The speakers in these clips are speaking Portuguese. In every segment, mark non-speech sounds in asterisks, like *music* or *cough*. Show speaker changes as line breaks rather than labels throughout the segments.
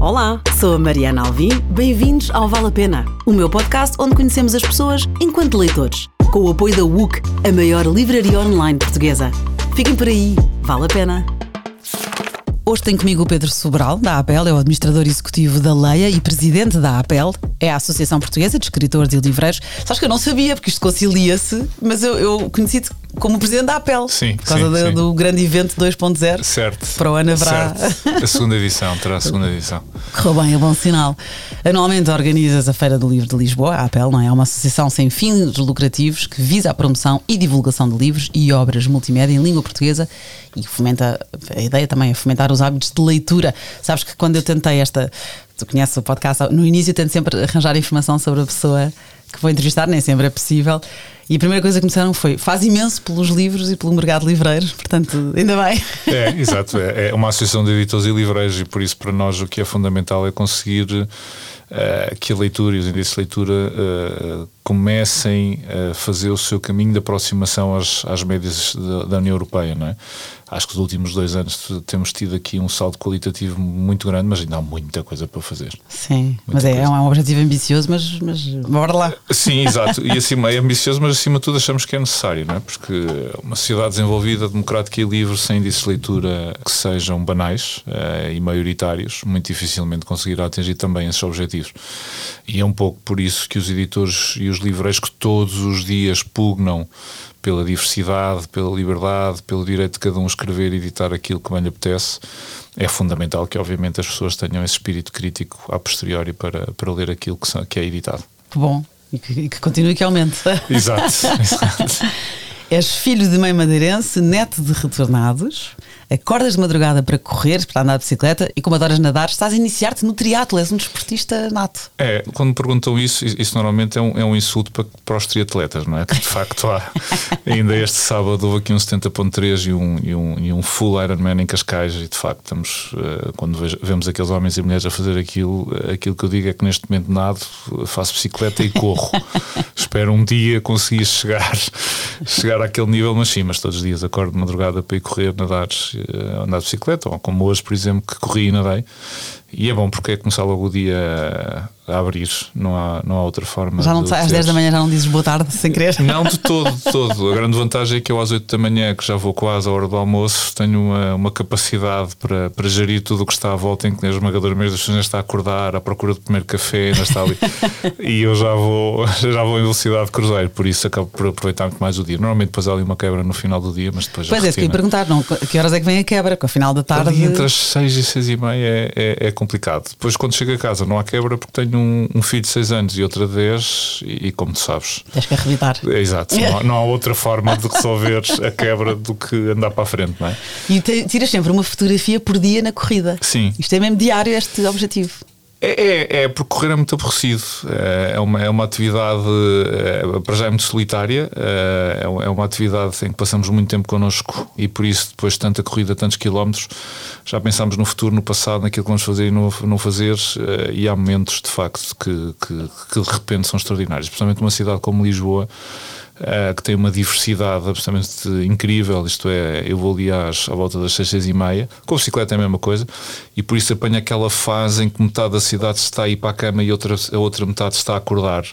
Olá, sou a Mariana Alvim. Bem-vindos ao Vale a Pena, o meu podcast onde conhecemos as pessoas enquanto leitores, com o apoio da WUC, a maior livraria online portuguesa. Fiquem por aí, vale a pena. Hoje tem comigo o Pedro Sobral, da APEL, é o administrador executivo da Leia e presidente da APEL, é a Associação Portuguesa de Escritores e Livreiros. Sabes que eu não sabia, porque isto concilia-se, mas eu, eu conheci-te como presidente da APEL.
Sim,
Por causa
sim,
do,
sim.
do grande evento 2.0.
Certo.
Para o ano haverá.
Certo. A segunda edição, terá a segunda edição.
Correu bem, é bom sinal. Anualmente organizas a Feira do Livro de Lisboa, a APEL, não é? É uma associação sem fins lucrativos que visa a promoção e divulgação de livros e obras multimédia em língua portuguesa e fomenta, a ideia também é fomentar os hábitos de leitura. Sabes que quando eu tentei esta, tu conheces o podcast, no início eu tento sempre arranjar informação sobre a pessoa que vou entrevistar, nem sempre é possível. E a primeira coisa que me disseram foi: faz imenso pelos livros e pelo mercado livreiro, portanto, ainda bem.
É, exato. É é uma associação de editores e livreiros e por isso para nós o que é fundamental é conseguir eh, que a leitura e os índices de leitura eh, comecem a fazer o seu caminho de aproximação às, às médias da, da União Europeia, não é? Acho que os últimos dois anos temos tido aqui um salto qualitativo muito grande, mas ainda há muita coisa para fazer.
Sim, mas
Muita
é,
coisa.
é um objetivo ambicioso, mas, mas bora lá. *laughs*
Sim, exato. E acima é ambicioso, mas acima de tudo achamos que é necessário, não é? Porque uma sociedade desenvolvida, democrática e livre, sem índices de leitura que sejam banais eh, e maioritários, muito dificilmente conseguirá atingir também esses objetivos. E é um pouco por isso que os editores e os livreiros que todos os dias pugnam pela diversidade, pela liberdade, pelo direito de cada um escrever e editar aquilo que bem lhe apetece, é fundamental que, obviamente, as pessoas tenham esse espírito crítico a posteriori para, para ler aquilo que, são- que é editado.
Que bom. E que, que continue que aumente. *laughs*
Exato, exato.
És filho de mãe madeirense, neto de retornados, acordas de madrugada para correr, para andar de bicicleta e como adoras nadar, estás a iniciar-te no triatlo, és um desportista nato.
É, quando me perguntam isso, isso normalmente é um, é um insulto para, para os triatletas, não é? Que de facto há. *laughs* Ainda este sábado houve aqui um 70.3 e um, e, um, e um full Ironman em Cascais e de facto estamos, eh, quando vemos aqueles homens e mulheres a fazer aquilo, eh, aquilo que eu digo é que neste momento nado, faço bicicleta e corro. *laughs* Espero um dia conseguir chegar, chegar àquele nível, mas sim, mas todos os dias acordo de madrugada para ir correr, nadar, eh, andar de bicicleta, ou como hoje, por exemplo, que corri e nadei. E é bom porque é começar logo o dia a abrir, não há, não há outra forma.
Já não
de
sai às
teres-
10 da manhã, já não dizes boa tarde sem querer. *laughs*
não, de todo, de todo. A grande vantagem é que eu às 8 da manhã, que já vou quase à hora do almoço, tenho uma, uma capacidade para, para gerir tudo o que está à volta, em que a esmagadora maioria das pessoas ainda está a acordar, à procura do primeiro café, ainda está ali. *laughs* e eu já vou, *laughs* já vou em velocidade de cruzeiro, por isso acabo por aproveitar muito mais o dia. Normalmente depois há ali uma quebra no final do dia, mas depois
Pois é, isso que perguntar, não, que horas é que vem a quebra? Que ao final da tarde.
Ali entre as 6 e 6 e meia é, é, é complicado. Depois, quando chego a casa, não há quebra porque tenho um, um filho de 6 anos e outra de 10, e, e como tu sabes,
Tens que arrebitar.
é exato, não, há- não há outra forma de resolver a quebra do que andar para a frente, não é?
E tiras sempre uma fotografia por dia na corrida.
Sim.
Isto é mesmo diário, este objetivo.
É, é, é porque correr é muito aborrecido. É é uma, é uma atividade, é, para já é muito solitária, é, é uma- é uma atividade em que passamos muito tempo connosco e por isso, depois de tanta corrida, tantos quilómetros, já pensámos no futuro, no passado, naquilo que vamos fazer e não, não fazer. eh, E há momentos, de facto, que, que, que de repente são extraordinários, especialmente numa cidade como Lisboa. Eh, que tem uma diversidade absolutamente incrível, isto é, eu vou ali às, à volta das seis, seis e meia, com a bicicleta é a mesma coisa, e por isso apanho aquela fase em que metade da cidade está a ir para a cama e outra, a outra metade está a acordar,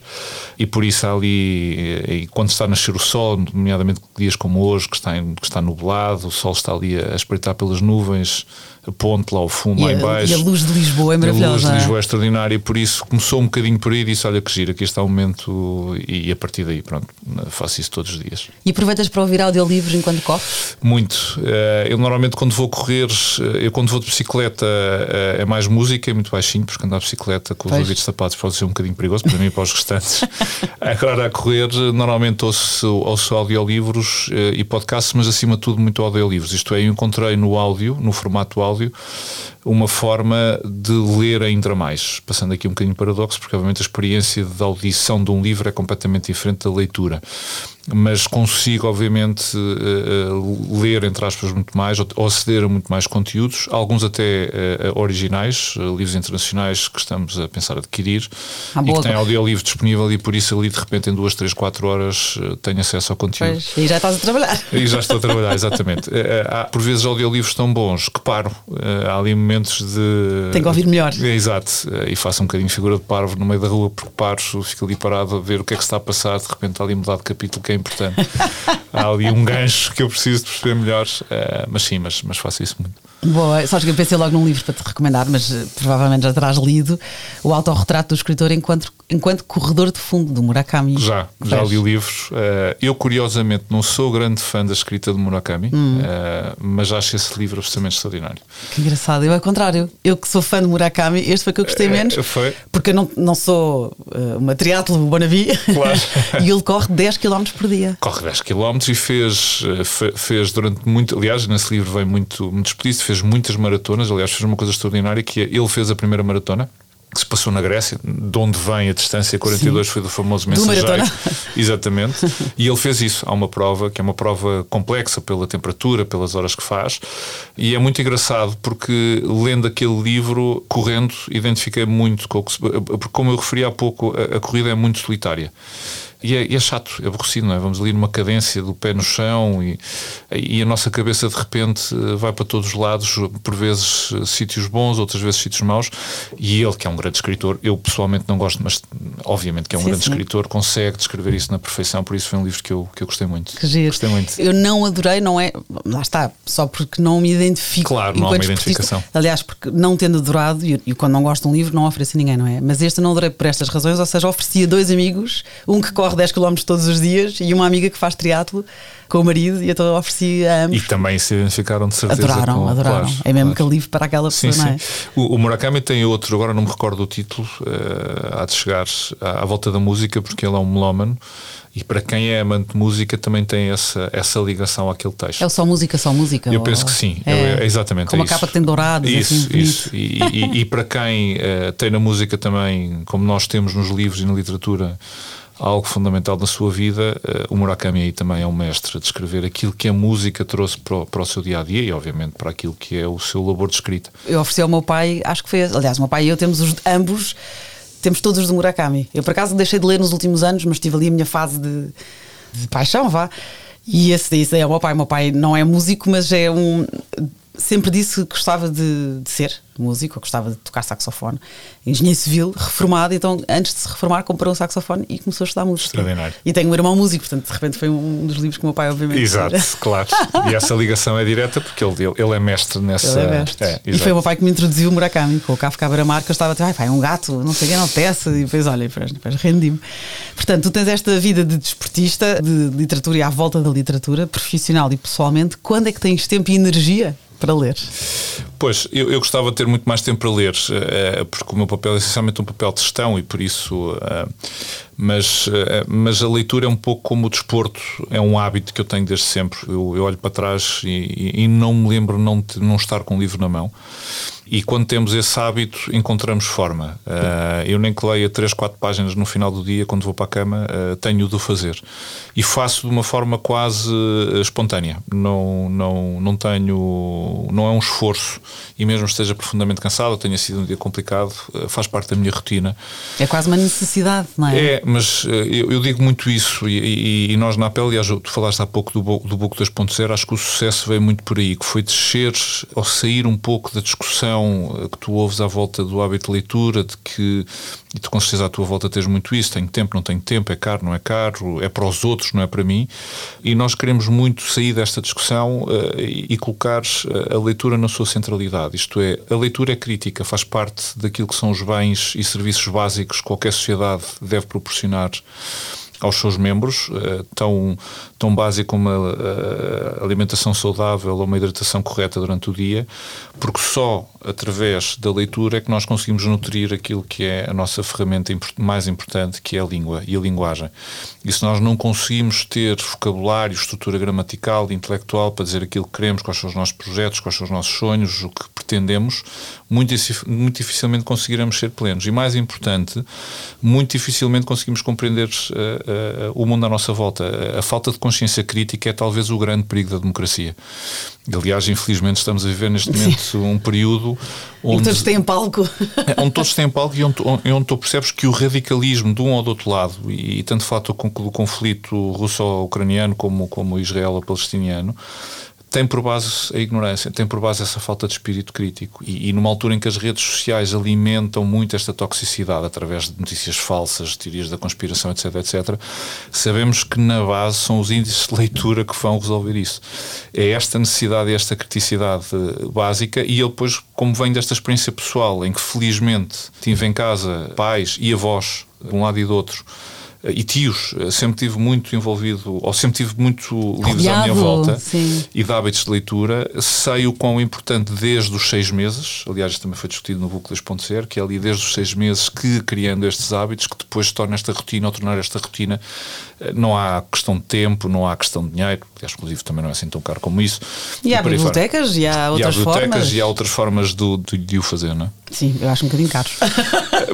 e por isso ali, eh, e quando está a nascer o sol, nomeadamente dias como hoje, que está, em- que está nublado, o sol está ali a espreitar pelas nuvens, ponte lá ao fundo, lá
E
em
a,
baixo.
e a luz de Lisboa é
A luz
maravilhosa.
de
é?
Lisboa é extraordinária e por isso começou um bocadinho por aí e disse: Olha, que giro, aqui está o momento, e a partir daí, pronto, faço isso todos os dias.
E aproveitas para ouvir audiolivros enquanto corres?
Muito. Eh, Eu normalmente, quando vou correr, eh, eu quando vou de bicicleta eh, é mais música, é muito baixinho, porque andar de bicicleta com os ouvidos tapados pode ser um bocadinho perigoso, para mim e para os restantes. *laughs* Agora, a correr, normalmente ouço, ouço audiolivros e podcasts, mas acima de tudo, muito audiolivros. Isto é, eu encontrei no áudio, no formato áudio, You. Uma forma de ler ainda mais. Passando aqui um bocadinho paradoxo, porque obviamente a experiência de audição de um livro é completamente diferente da leitura. mas consigo, obviamente, uh, ler, entre aspas, muito mais, ou aceder a muito mais conteúdos, alguns até uh, originais, livros internacionais que estamos a pensar adquirir ah, e que têm audiolivro disponível e por isso ali, de repente, em duas, três, quatro horas tenho acesso ao conteúdo.
Pois, e já estás a trabalhar.
E já estou a trabalhar, exatamente. *laughs* há, por vezes, audiolivros tão bons que paro. há ali momentos de.
Tem que ouvir melhor.
exato. e faço um bocadinho figura de parvo no meio da rua porque paro, fico ali parado a ver o que é que está a passar, de repente está ali mudado de capítulo que é importante. *laughs* Há ali um gancho que eu preciso de perceber melhor, uh, mas sim, mas, mas faço isso muito.
Boa, só que eu pensei logo num livro para te recomendar, mas uh, provavelmente já terás lido o autorretrato do escritor enquanto, enquanto corredor de fundo do Murakami.
Já, já li livros. Uh, eu, curiosamente, não sou grande fã da escrita de Murakami, hum. uh, mas acho esse livro absolutamente extraordinário.
Que engraçado. Eu, ao contrário, eu que sou fã de Murakami, este foi que eu gostei menos.
foi.
Porque eu não, não sou uma triatlo Bonavi claro. *laughs* e ele corre 10 km por dia.
Corre 10 km e fez, fez durante muito. Aliás, nesse livro vem muito, muito explícito, fez muitas maratonas. Aliás, fez uma coisa extraordinária que é, ele fez a primeira maratona que se passou na Grécia, de onde vem a distância 42 Sim. foi do famoso mensageiro. *laughs* Exatamente. e ele fez isso. Há uma prova que é uma prova complexa pela temperatura, pelas horas que faz. E é muito engraçado porque lendo aquele livro, correndo, identifiquei muito com o que porque como eu referi há pouco, a, a corrida é muito solitária. E é, e é, chato, é aborrecido, não é? Vamos ali numa cadência do pé no chão e, e a nossa cabeça de repente vai para todos os lados, por vezes sítios bons, outras vezes sítios maus. E ele, que é um grande escritor, eu pessoalmente não gosto, mas obviamente que é um sim, grande sim. escritor, consegue descrever isso na perfeição. Por isso foi um livro que eu, que eu gostei muito.
Que giro.
Gostei muito.
Eu não adorei, não é? Lá está, só porque não me identifico.
Claro, não há uma identificação.
Aliás, porque não tendo adorado, e, e quando não gosto de um livro, não ofereço a ninguém, não é? Mas este não adorei por estas razões, ou seja, oferecia dois amigos, um que corre 10 km todos os dias e uma amiga que faz triatlo com o marido e então ofereci a ambos.
E também se identificaram de certeza.
Adoraram,
com,
adoraram.
Claro,
é mesmo claro. livro para aquela pessoa, sim,
não
é?
O, o, Murakami tem outro, agora não me recordo o título, uh, há de chegar à, à volta da música, porque ele é um melómano. E para quem é amante de música também tem essa, essa ligação àquele texto.
É só música, só música?
Eu ou... penso que sim, é, é exatamente.
Com uma é capa que tem dourados.
Isso,
assim,
isso. E, e, e, para quem uh, tem na música também, como nós temos nos livros e na literatura, algo fundamental na sua vida, uh, o Murakami aí também é um mestre a descrever aquilo que a música trouxe para o, para o seu dia a dia e, obviamente, para aquilo que é o seu labor de escrita.
Eu ofereci ao meu pai, acho que foi, aliás, o meu pai e eu temos os, ambos, temos todos os do Murakami. Eu, por acaso, deixei de ler nos últimos anos, mas tive ali a minha fase de, de paixão, vá. E esse, esse é o meu pai. O meu pai não é músico, mas é um sempre disse que gostava de, de, ser músico, gostava de tocar saxofone. Engenheiro civil, reformado, então antes de se reformar comprou um saxofone e começou a estudar música.
Extraordinário.
E tenho um irmão músico, portanto de repente foi um dos livros que o meu pai obviamente
Exato, *laughs* claro. E essa ligação é direta porque ele, ele é mestre nessa...
Ele é mestre. É, e foi o meu pai que me introduziu o Murakami, com o Kafka Beira-Mar, que eu estava a dizer, ai pai, um gato, não sei quem, não peça, e depois olha, depois, depois rendi-me. Portanto, tu tens esta vida de desportista, de literatura e à volta da literatura, profissional e pessoalmente, quando é que tens tempo e energia para ler?
Pois, eu, eu, gostava de ter muito mais tempo para ler, uh, porque o meu papel é essencialmente um papel de gestão e por isso. Uh, mas, mas a leitura é um pouco como o desporto, é um hábito que eu tenho desde sempre. Eu, eu olho para trás e, e, e, não me lembro não, não estar com o livro na mão. E quando temos esse hábito, encontramos forma. Uh, eu nem que leia 3, 4 páginas no final do dia, quando vou para a cama, uh, tenho de o fazer. E faço de uma forma quase uh, espontânea. Não, não, não tenho. Não é um esforço. E mesmo esteja profundamente cansado, tenha sido um dia complicado, faz parte da minha rotina.
É quase uma necessidade, não é?
É, mas eu, eu digo muito isso. E, e, e, nós na pele, aliás, tu falaste há pouco do, do Book 2.0, acho que o sucesso veio muito por aí, que foi descer ou sair um pouco da discussão discussão que tu ouves à volta do hábito de leitura, de que, e tu com certeza à tua volta tens muito isso, tenho tempo, não tenho tempo, é caro, não é caro, é para os outros, não é para mim, e nós queremos muito sair desta discussão uh, e colocar eh, a leitura na sua centralidade, isto é, a leitura é crítica, faz parte daquilo que são os bens e serviços básicos que qualquer sociedade deve proporcionar aos seus membros, eh, tão, tão básico como a, a alimentação saudável ou uma hidratação correta durante o dia, porque só através da leitura é que nós conseguimos nutrir aquilo que é a nossa ferramenta mais importante, que é a língua e a linguagem. E se nós não conseguimos ter vocabulário, estrutura gramatical, intelectual para dizer aquilo que queremos, quais são os nossos projetos, quais são os nossos sonhos, o que pretendemos, muito, muito dificilmente conseguiremos ser plenos. E mais importante, muito dificilmente conseguimos compreender uh, uh, o mundo à nossa volta. A falta de consciência crítica é talvez o grande perigo da democracia. Aliás, infelizmente, estamos a viver neste momento Sim. *laughs* um período
onde. todos têm palco. *laughs*
onde todos têm palco e onde, onde tu percebes que o radicalismo de um ou do outro lado, e, e tanto fato do conflito russo-ucraniano como, como israelo-palestiniano, tem por base a ignorância, tem por base essa falta de espírito crítico. E, e, numa altura em que as redes sociais alimentam muito esta toxicidade através de notícias falsas, teorias da conspiração, etc, etc, sabemos que na base são os índices de leitura que vão resolver isso. É esta necessidade esta criticidade básica, e eu depois, como venho desta experiência pessoal, em que felizmente tive em casa pais e avós, de um lado e do outro, e tios, eh, sempre tive muito envolvido, ou sempre tive muito livros à minha volta sim. e de hábitos de leitura. Sei o quão importante desde os seis meses, aliás, isto também foi discutido no book 2.0, que é ali desde os seis meses que criando estes hábitos, que depois se torna esta rotina, ou tornar esta rotina, não há questão de tempo, não há questão de dinheiro, que inclusive também não é assim tão caro como isso.
E, há bibliotecas e há outras
e há bibliotecas
formas.
E há outras formas de, de, de o fazer, não é?
Sim, eu acho um bocadinho caro. *laughs*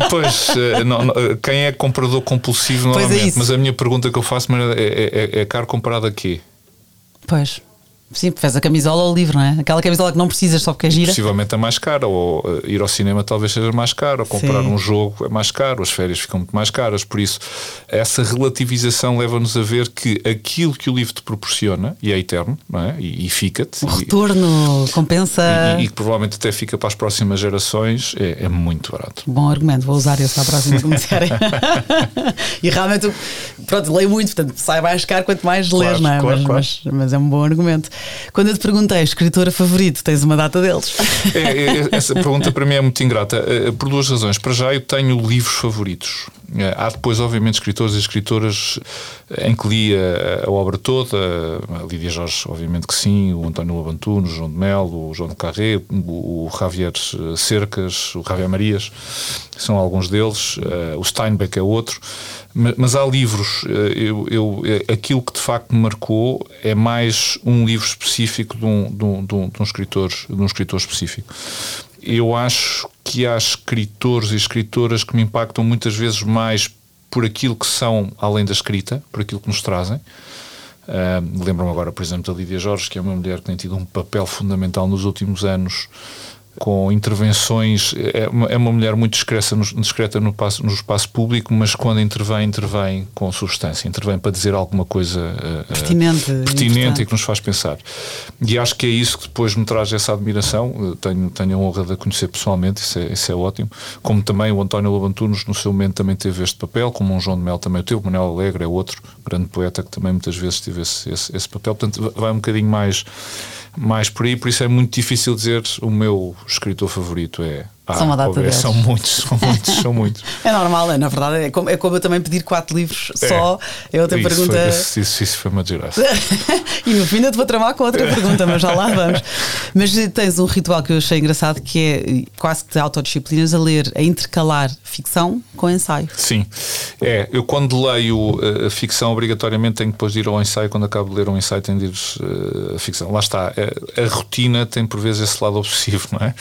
Pois, eh, não, não, quem é comprador compulsivo é normalmente? É mas a minha pergunta que eu faço é, é, é, é caro comparado a quê?
Pois. Sim, fez a camisola ou o livro, não é? Aquela camisola que não precisas só porque é gira.
Possivelmente é mais cara, ou uh, ir ao cinema talvez seja mais caro, ou comprar Sim. um jogo é mais caro, as férias ficam muito mais caras. Por isso, essa relativização leva-nos a ver que aquilo que o livro te proporciona, e é eterno, não é? E, e fica-te.
O retorno
e,
compensa.
E, e, que provavelmente até fica para as próximas gerações, é, é muito barato.
Bom argumento, vou usar esse para próxima *laughs* comerciária. e realmente, pronto, leio muito, portanto, sai mais caro quanto mais claro, lês, não é? Claro, mas, claro. Mas, mas é um bom argumento. Quando eu te perguntei, escritora favorito, tens uma data deles?
É, é, essa pergunta para mim é muito ingrata, eh, por duas razões. Para já, eu tenho livros favoritos. Eh, há depois, obviamente, escritores e escritoras eh, em que li a, a obra toda, a Lídia Jorge, obviamente que sim, o António Labantuno, o João de Melo, o João de Carré, o, o Javier Cercas, o Javier Marias, são alguns deles, o Steinbeck é outro. Mas, há livros, eh, eu, eu, eh, aquilo que de facto me marcou é mais um livro específico de um, de um, de um, de um escritor, de um escritor específico. Eu acho que há escritores e escritoras que me impactam muitas vezes mais por aquilo que são além da escrita, por aquilo que nos trazem. Uh, Lembro-me agora, por exemplo, da Lídia Jorge, que é uma mulher que tem tido um papel fundamental nos últimos anos com intervenções. É uma, é uma mulher muito discreta, no, discreta no, passo, no, espaço público, mas quando intervém, intervém com substância, intervém para dizer alguma coisa uh,
pertinente,
pertinente e que nos faz pensar. E acho que é isso que depois me traz essa admiração. Tenho, tenho a honra de a conhecer pessoalmente, isso é, isso é ótimo. Como também o António Labantunos, no seu momento, também teve este papel, como um João de Mel também teve, o Manuel Alegre é outro grande poeta que também muitas vezes teve esse, esse, esse papel. Portanto, vai um bocadinho mais mais por aí, por isso é muito difícil dizer o meu escritor favorito é
ah, são uma data deles.
São muitos, são muitos, são muitos. *laughs*
é normal, é, na verdade, é como, é como eu também pedir quatro livros é, só. Eu outra pergunta.
Foi, isso, isso foi uma desgraça. *laughs*
e no fim ainda te vou tramar com outra pergunta, mas já lá vamos. *laughs* Mas tens um ritual que eu achei engraçado que é quase que de autodisciplinas a ler, a intercalar ficção com ensaio.
Sim, é. Eu quando leio a uh, ficção, obrigatoriamente tenho depois de ir ao ensaio. Quando acabo de ler um ensaio, tenho de ir uh, a ficção. Lá está. A, é, a rotina tem por vezes esse lado obsessivo, não é?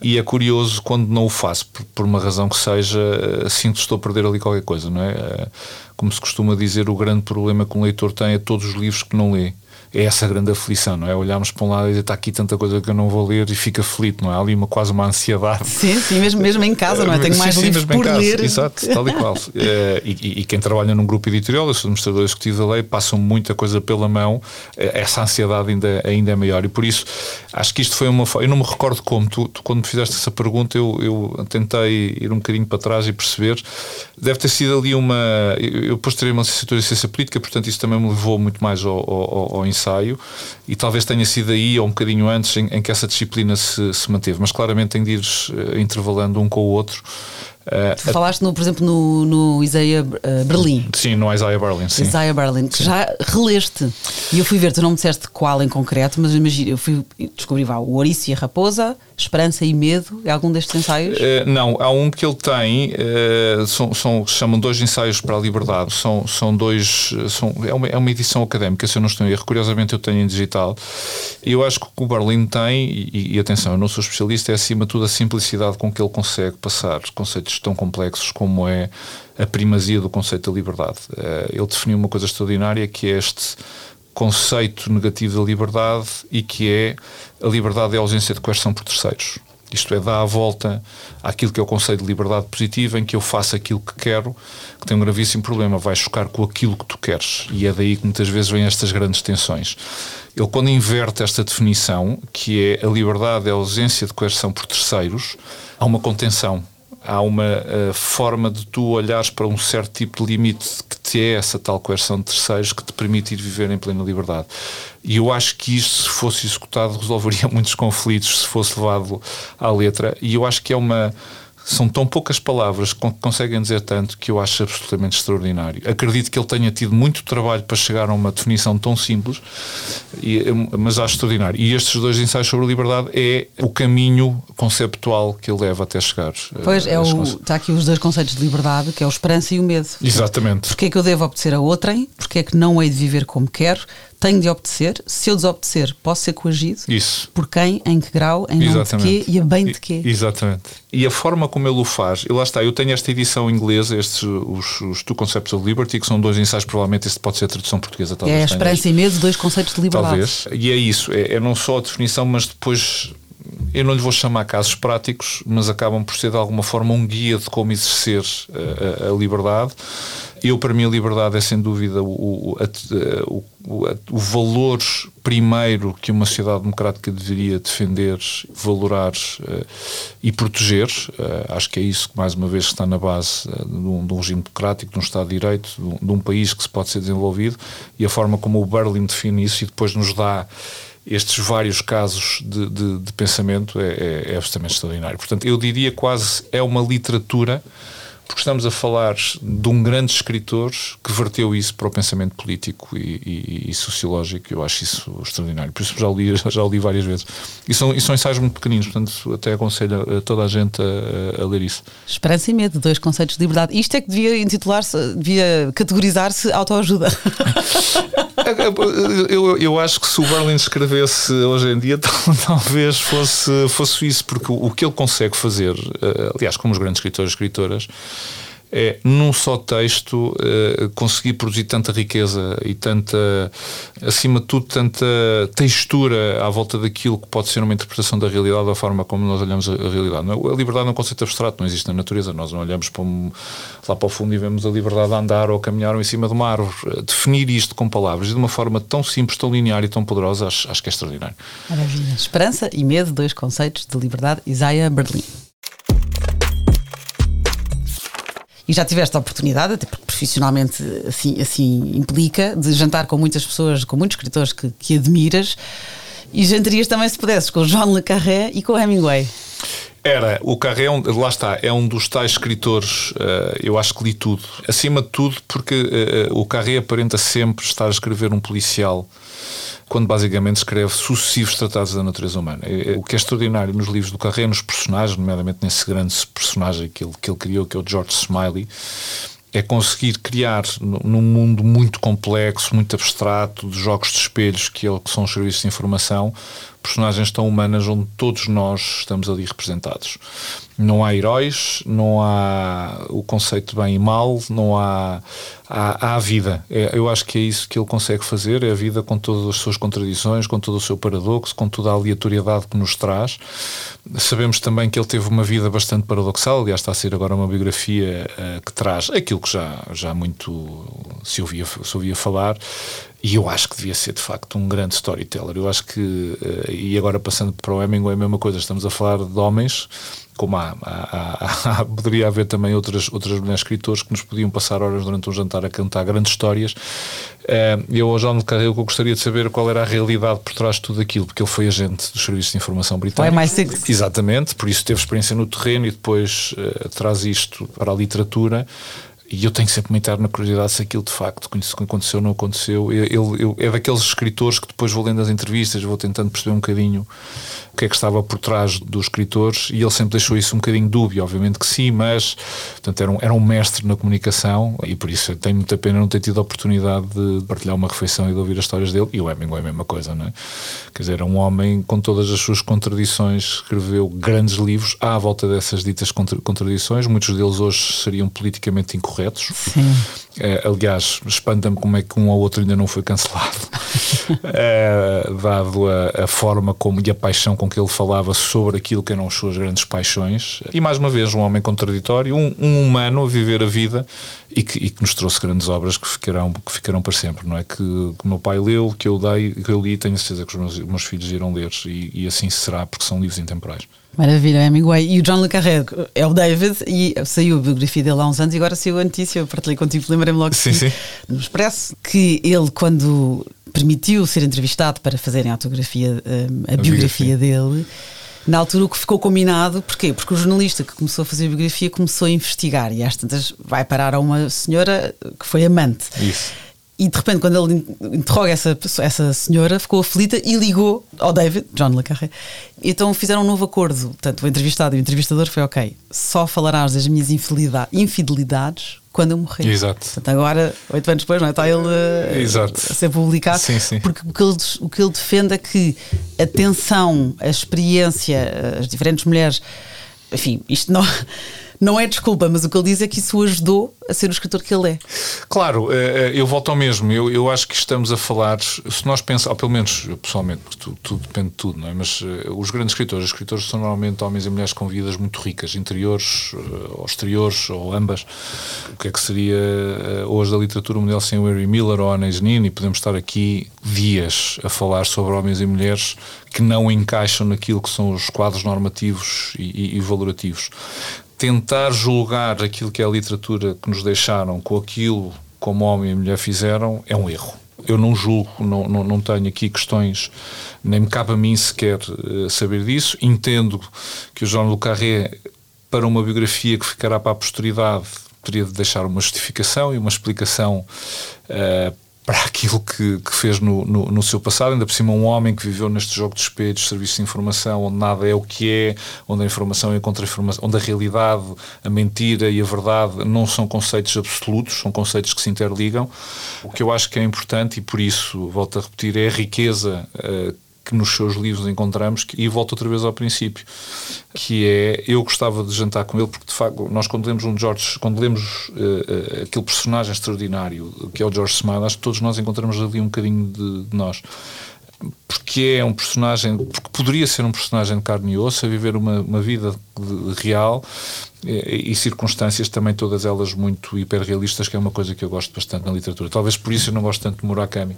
E é curioso quando não o faço, por, por uma razão que seja, eh, sinto que estou a perder ali qualquer coisa, não é? Eh, como se costuma dizer, o grande problema que um leitor tem é todos os livros que não lê é essa grande aflição, não é? Olharmos para um lado e dizer está aqui tanta coisa que eu não vou ler e fica aflito, não é? Há ali uma, quase uma ansiedade.
Sim, sim, mesmo, mesmo em casa, não é? Tenho mais sim, livros por casa, ler.
Exato, tal e qual. *laughs* Eh, e, e, e, quem trabalha num grupo editorial, eu sou administrador executivo da lei, passam muita coisa pela mão, eh, essa ansiedade ainda, ainda é maior. E por isso, acho que isto foi uma. Eu não me recordo como, tu, tu quando me fizeste essa pergunta, eu, eu tentei ir um bocadinho para trás e perceber. Deve ter sido ali uma. Eu, eu uma licenciatura em ciência política, portanto, isso também me levou muito mais ao, ao, ao ensaio e talvez tenha sido aí ou um bocadinho antes em, em que essa disciplina se, se, manteve, mas claramente tem de ir uh, intervalando um com o outro.
Uh, tu falaste, no, por exemplo, no, no Isaiah uh, Berlim.
Sim, no Isaiah Berlin, sim.
Isaiah Berlin, que sim. já releste. E eu fui ver, tu não me disseste qual em concreto, mas imagina, eu fui descobri vá, o Ouriço e a Raposa, Esperança e Medo, é algum destes ensaios? Uh,
não, há um que ele tem, são, são, chamam dois ensaios para a liberdade, são, são dois, são, é, uma, é uma edição académica, se eu não estou em erro, curiosamente eu tenho em digital. E eu acho que o que o Berlim tem, e, e atenção, eu não sou especialista, é acima de tudo a simplicidade com que ele consegue passar conceitos tão complexos como é a primazia do conceito da liberdade. Eh, ele definiu uma coisa extraordinária que é este conceito negativo da liberdade e que é a liberdade é a ausência de coerção por terceiros. Isto é, dá a volta àquilo que é o conceito de liberdade positiva, em que eu faço aquilo que quero, que tem um gravíssimo problema, vai chocar com aquilo que tu queres. E é daí que muitas vezes vêm estas grandes tensões. Ele, quando inverte esta definição, que é a liberdade é a ausência de coerção por terceiros, há uma contenção há uma uh, forma de tu olhares para um certo tipo de limite que te é essa tal coerção de terceiros que te permite ir viver em plena liberdade. E eu acho que isto, se fosse executado, resolveria *laughs* muitos conflitos, se fosse levado à letra. E eu acho que é uma são tão poucas palavras que conseguem dizer tanto que eu acho absolutamente extraordinário. Acredito que ele tenha tido muito trabalho para chegar a uma definição tão simples, mas acho extraordinário. E estes dois ensaios sobre a liberdade é o caminho conceptual que ele leva até chegar.
Pois, é o, está aqui os dois conceitos de liberdade, que é o esperança e o medo.
Exatamente.
Porque é que eu devo obedecer a outrem? Porque é que não hei de viver como quero? Tenho de obedecer. Se eu desobedecer, posso ser coagido.
Isso.
Por quem, em que grau, em nome de quê e a bem de quê.
Exatamente. E a forma como ele o faz, e lá está, eu tenho esta edição inglesa, estes, os, os Two Concepts of Liberty, que são dois ensaios, provavelmente este pode ser a tradução portuguesa.
Talvez é a esperança e medo, dois conceitos de liberdade.
Talvez. E é isso, é, é não só a definição, mas depois eu não lhe vou chamar casos práticos, mas acabam por ser de alguma forma um guia de como exercer a, a, a liberdade. Eu, para mim, a liberdade é sem dúvida o, o, o, o, valor primeiro que uma sociedade democrática deveria defender, valorar uh, e proteger. Uh, acho que é isso que, mais uma vez, está na base uh, de, um, de, um, regime democrático, de um Estado de Direito, de um, de um país que se pode ser desenvolvido e a forma como o Berlin define isso e depois nos dá estes vários casos de, de, de pensamento é, é, é absolutamente extraordinário. Portanto, eu diria quase é uma literatura porque estamos a falar de um grande escritor que verteu isso para o pensamento político e, e, e sociológico. Eu acho isso extraordinário. Por isso já o li, *laughs* já li várias vezes. E são, e são ensaios muito pequeninos, portanto, até aconselho a toda a gente a, a ler isso.
Esperança e medo, dois conceitos de liberdade. Isto é que devia intitular-se, devia categorizar-se autoajuda. *laughs*
eu, eu acho que se o Berlin escrevesse hoje em dia, *laughs* talvez fosse, fosse isso, porque o, o que ele consegue fazer, eh, aliás, como os grandes escritores e escritoras, é num só texto uh, conseguir produzir tanta riqueza e tanta, acima de tudo, tanta textura à volta daquilo que pode ser uma interpretação da realidade, da forma como nós olhamos a, a realidade. A liberdade é um conceito abstrato, não existe na natureza. Nós não olhamos para um, lá para o fundo e vemos a liberdade de andar ou caminhar ou em cima de uma árvore. Definir isto com palavras de uma forma tão simples, tão linear e tão poderosa, acho, acho que é extraordinário.
Maravilha. Esperança e medo, dois conceitos de liberdade. Isaiah Berlin. E já tiveste a oportunidade, até porque profissionalmente assim, assim implica, de jantar com muitas pessoas, com muitos escritores que, que admiras, e jantarias também, se pudesses, com João Le Carré e com Hemingway.
Era, o Carré, é um, lá está, é um dos tais escritores, uh, eu acho que li tudo. Acima de tudo, porque uh, o Carré aparenta sempre estar a escrever um policial quando basicamente escreve sucessivos tratados da natureza humana. O que é extraordinário nos livros do Carré, nos personagens, nomeadamente nesse grande personagem que ele, que ele criou, que é o George Smiley, é conseguir criar num mundo muito complexo, muito abstrato, de jogos de espelhos que, ele, que são os serviços de informação, personagens tão humanas onde todos nós estamos ali representados. Não há heróis, não há o conceito de bem e mal, não há, há, há a vida. É, eu acho que é isso que ele consegue fazer, é a vida com todas as suas contradições, com todo o seu paradoxo, com toda a aleatoriedade que nos traz. Sabemos também que ele teve uma vida bastante paradoxal, aliás está a ser agora uma biografia uh, que traz aquilo que já, já muito se ouvia, se ouvia falar, E eu acho que devia ser de facto um grande storyteller. Eu acho que, eh, e agora passando para o Hemingway, a mesma coisa, estamos a falar de homens como há, há, há, *laughs* poderia haver também outras, outras mulheres escritores que nos podiam passar horas durante um jantar a cantar grandes histórias. Eh, eu, ao João de Carreiro, eu gostaria de saber qual era a realidade por trás de tudo aquilo, porque ele foi agente dos serviços de informação britânicos.
É mais sexy.
Exatamente, por isso teve experiência no terreno e depois uh, traz isto para a literatura. E eu tenho sempre uma na curiosidade se aquilo de facto aconteceu ou não aconteceu. Ele, ele, é daqueles escritores que depois vou lendo as entrevistas, vou tentando perceber um bocadinho o que é que estava por trás dos escritores e ele sempre deixou isso um bocadinho dúbio, obviamente que sim, mas portanto, era, um, era um mestre na comunicação e por isso tenho muita pena não ter tido a oportunidade de partilhar uma refeição e de ouvir as histórias dele. E o Hemingway é a mesma coisa, não é? Quer dizer, era um homem com todas as suas contradições, escreveu grandes livros à volta dessas ditas contradições, muitos deles hoje seriam politicamente incorretos.
Sim.
É, aliás, espanta-me como é que um ou outro ainda não foi cancelado, é, *laughs* dado a, a, forma como e a paixão com que ele falava sobre aquilo que eram as suas grandes paixões. E mais uma vez, um homem contraditório, um, um humano a viver a vida e que, e que, nos trouxe grandes obras que ficarão, que ficarão para sempre, não é? Que, que o meu pai leu, que eu, dei, que eu li e tenho certeza que os meus, meus filhos irão ler, e, e assim será, porque são livros intemporais.
Maravilha, é Hemingway. E o John Le Carré é o David e saiu a biografia dele há uns anos e agora saiu a notícia, eu partilhei contigo, lembrei-me logo
sim, sim.
no Expresso, que ele quando permitiu ser entrevistado para fazerem a autografia, hum, a, a biografia, biografia dele, na altura o que ficou combinado, porquê? Porque o jornalista que começou a fazer a biografia começou a investigar e às tantas vai parar a uma senhora que foi amante.
Isso.
E de repente, quando ele interroga essa, essa senhora, ficou aflita e ligou ao David, John Le Carré. Então fizeram um novo acordo. Portanto, o entrevistado e o entrevistador foi: ok, só falarás das minhas infidelidades quando eu morrer.
Exato.
Portanto, agora, oito anos depois, não é? está ele uh,
Exato.
a ser publicado.
Sim, sim.
Porque o que, ele, o que ele defende é que a atenção, a experiência, as diferentes mulheres, enfim, isto não *laughs* não é desculpa, mas o que ele diz é que isso o ajudou a ser o escritor que ele é.
Claro, eh, eh, eu volto ao mesmo. Eu, eu acho que estamos a falar, se nós pensamos, ou pelo menos pessoalmente, tudo, tudo depende de tudo, não é? Mas uh, os grandes escritores, os escritores são normalmente homens e mulheres com vidas muito ricas, interiores ou exteriores, ou ambas. O que é que seria hoje da literatura mundial sem o Harry Miller ou Anna Nin? E podemos estar aqui dias a falar sobre homens e mulheres que não encaixam naquilo que são os quadros normativos e, e, e valorativos tentar julgar aquilo que é a literatura que nos deixaram com aquilo como homem e mulher fizeram é um erro. Eu não julgo, não, não, não tenho aqui questões, nem me cabe a mim sequer uh, saber disso. Entendo que o João Le Carré, para uma biografia que ficará para a posteridade, teria de deixar uma justificação e uma explicação uh, para aquilo que, que fez no, no, no, seu passado, ainda por cima um homem que viveu neste jogo de espelhos, serviço de informação, onde nada é o que é, onde a informação encontra informação, onde a realidade, a mentira e a verdade não são conceitos absolutos, são conceitos que se interligam. O que eu acho que é importante, e por isso, volto a repetir, é a riqueza uh, que nos seus livros encontramos, e volto outra vez ao princípio, que é, eu gostava de jantar com ele, porque de facto, nós quando lemos um George, quando lemos uh, uh, aquele personagem extraordinário que é o George Smile, acho que todos nós encontramos ali um bocadinho de, de nós porque é um personagem, porque poderia ser um personagem de carne e osso, a viver uma, uma vida real e, e, circunstâncias também todas elas muito hiperrealistas, que é uma coisa que eu gosto bastante na literatura. Talvez por isso eu não gosto tanto de Murakami,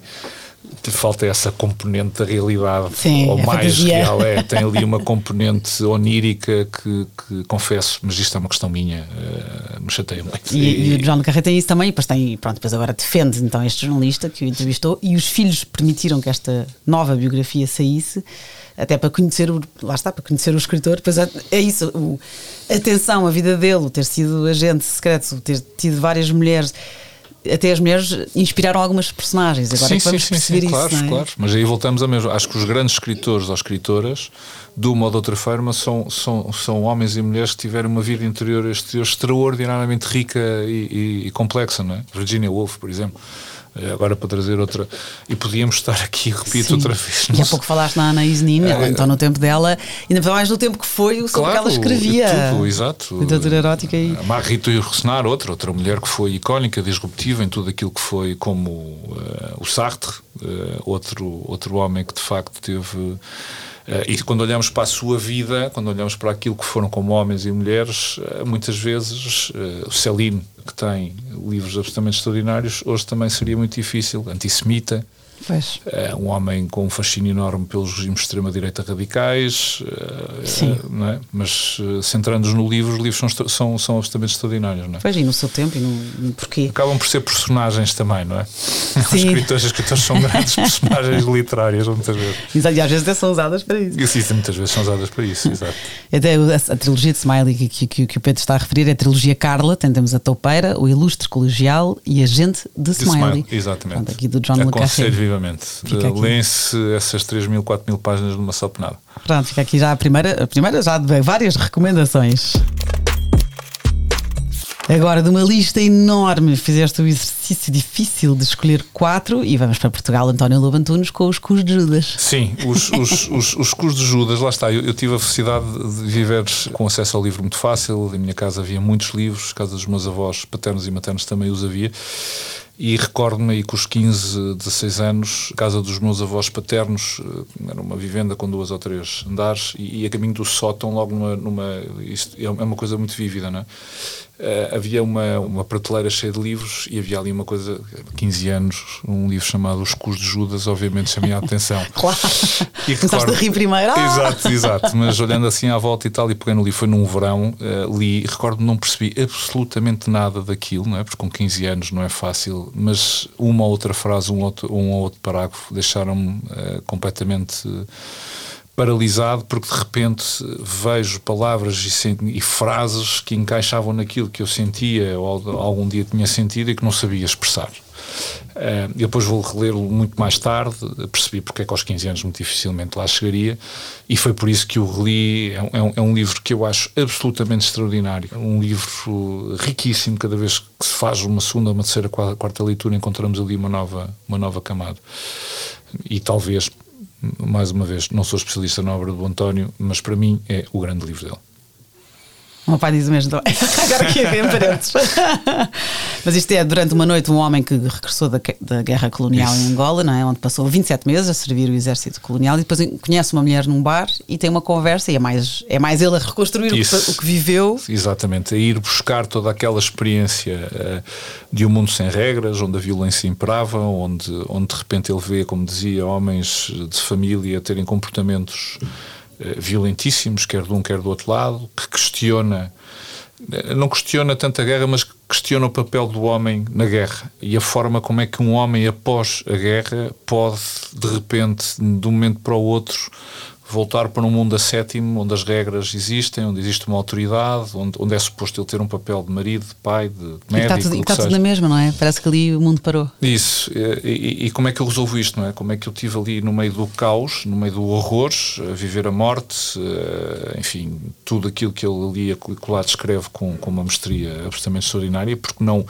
falta essa componente da realidade
Sim,
ou mais
fantasia.
real é tem ali uma *laughs* componente onírica que, que, confesso mas isto é uma questão minha uh, me chateia muito
e, e, e o João Carré tem isso também depois tem pronto depois agora defende então este jornalista que o entrevistou e os filhos permitiram que esta nova biografia saísse até para conhecer o, lá está, para conhecer o escritor, pois é, é isso, o, atenção, a vida dele, o ter sido agente secreto, o ter tido várias mulheres, até as mulheres inspiraram algumas personagens. Agora
sim,
é vamos
sim,
perceber
sim,
isso.
Claro,
é?
claro. Mas aí voltamos a mesmo. Acho que os grandes escritores ou escritoras, de uma ou de outra forma, são, são, são homens e mulheres que tiveram uma vida interior exterior extraordinariamente rica e, e, e complexa, não é? Virginia Woolf, por exemplo agora para trazer outra. E podíamos estar aqui, repito, Sim. outra vez.
E há pouco falaste na Ana Isnin, ela é, então no tempo dela, ainda mais no tempo que foi o claro, que ela escrevia.
Tudo, exato.
Literatura erótica e.
A Marrito e Ressonar, outra, outra mulher que foi icónica, disruptiva em tudo aquilo que foi como uh, o Sartre, uh, outro, outro homem que de facto teve e quando olhamos para a sua vida, quando olhamos para aquilo que foram como homens e mulheres, muitas vezes o Celine, que tem livros absolutamente extraordinários, hoje também seria muito difícil, antissemita,
Pois.
É um homem com um fascínio enorme pelos regimes de extrema-direita radicais, eh, Sim. Não é? mas eh, centrando-nos no livro, os livros são, são, são absolutamente extraordinários. Não é?
Pois, e no seu tempo, e no, porquê?
Acabam por ser personagens também, não é? Sim. Os escritores, os escritores são grandes *laughs* personagens literárias, muitas vezes.
Exato, e às vezes até são usadas para isso.
Sim, muitas vezes são usadas para isso, exato.
Até a, a trilogia de Smiley que, que, que, o Pedro está a referir é a trilogia Carla, tentamos a Toupeira, o Ilustre Colegial e a Gente de, de Smiley. Smiley.
Exatamente.
Aqui do John
Aconselho vivamente lêem-se essas 3 mil, 4 mil páginas numa só penada.
Pronto, fica aqui já a primeira, a primeira já de várias recomendações. Agora, de uma lista enorme, fizeste o exercício difícil de escolher quatro e vamos para Portugal, António Lobantunos, com os cus de Judas.
Sim, os, os, os, os cus de Judas, lá está. Eu, eu, tive a felicidade de viver com acesso ao livro muito fácil. Em minha casa havia muitos livros, casa dos meus avós paternos e maternos também os havia. E recordo-me aí que os 15, 16 anos, casa dos meus avós paternos, eh, era uma vivenda com duas ou três andares, e, e a caminho do sótão, logo numa. numa isto é uma coisa muito vívida, não é? Uh, havia uma, uma prateleira cheia de livros e havia ali uma coisa, 15 anos, um livro chamado Os Cus de Judas, obviamente chamei a *laughs* atenção.
claro. E recordo, a rir primeiro. Ah!
Exato, exato. Mas olhando assim à volta e tal, e peguei no livro, foi num verão, uh, li, recordo não percebi absolutamente nada daquilo, não é? porque com 15 anos não é fácil, mas uma ou outra frase, um, outro, um ou outro parágrafo deixaram-me uh, completamente paralisado porque de repente vejo palavras e, e, frases que encaixavam naquilo que eu sentia ou algum dia tinha sentido e que não sabia expressar. Uh, depois vou relê-lo muito mais tarde, percebi porque é que aos 15 anos muito dificilmente lá chegaria e foi por isso que o reli. É, é, um, é um livro que eu acho absolutamente extraordinário. Um livro riquíssimo, cada vez que se faz uma segunda, uma terceira, quarta leitura, encontramos ali uma nova, uma nova camada. E talvez mais uma vez, não sou especialista na obra do António, mas para mim é o grande livro dele.
O meu pai diz o mesmo. *laughs* Agora aqui em parentes. *laughs* Mas isto é durante uma noite um homem que regressou da, da guerra colonial Isso. em Angola, não é? onde passou 27 meses a servir o exército colonial e depois conhece uma mulher num bar e tem uma conversa e é mais, é mais ele a reconstruir o que, o que, viveu.
Exatamente, a ir buscar toda aquela experiência uh, de um mundo sem regras, onde a violência imperava, onde, onde de repente ele vê, como dizia, homens de família terem comportamentos eh, violentíssimos, quer de um, quer do outro lado, que questiona, eh, não questiona tanto a guerra, mas questiona o papel do homem na guerra e a forma como é que um homem após a guerra pode, de repente, de um momento para o outro, voltar para um mundo ascétimo, onde as regras existem, onde existe uma autoridade, onde, onde é suposto ele ter um papel de marido, de pai, de médico. E está
tudo, está tudo na mesma, não é? Parece que ali o mundo parou.
Isso. E, e, e, como é que eu resolvo isto, não é? Como é que eu estive ali no meio do caos, no meio do horror, a viver a morte, eh, enfim, tudo aquilo que ele ali a descreve com, com uma mestria absolutamente extraordinária, porque não.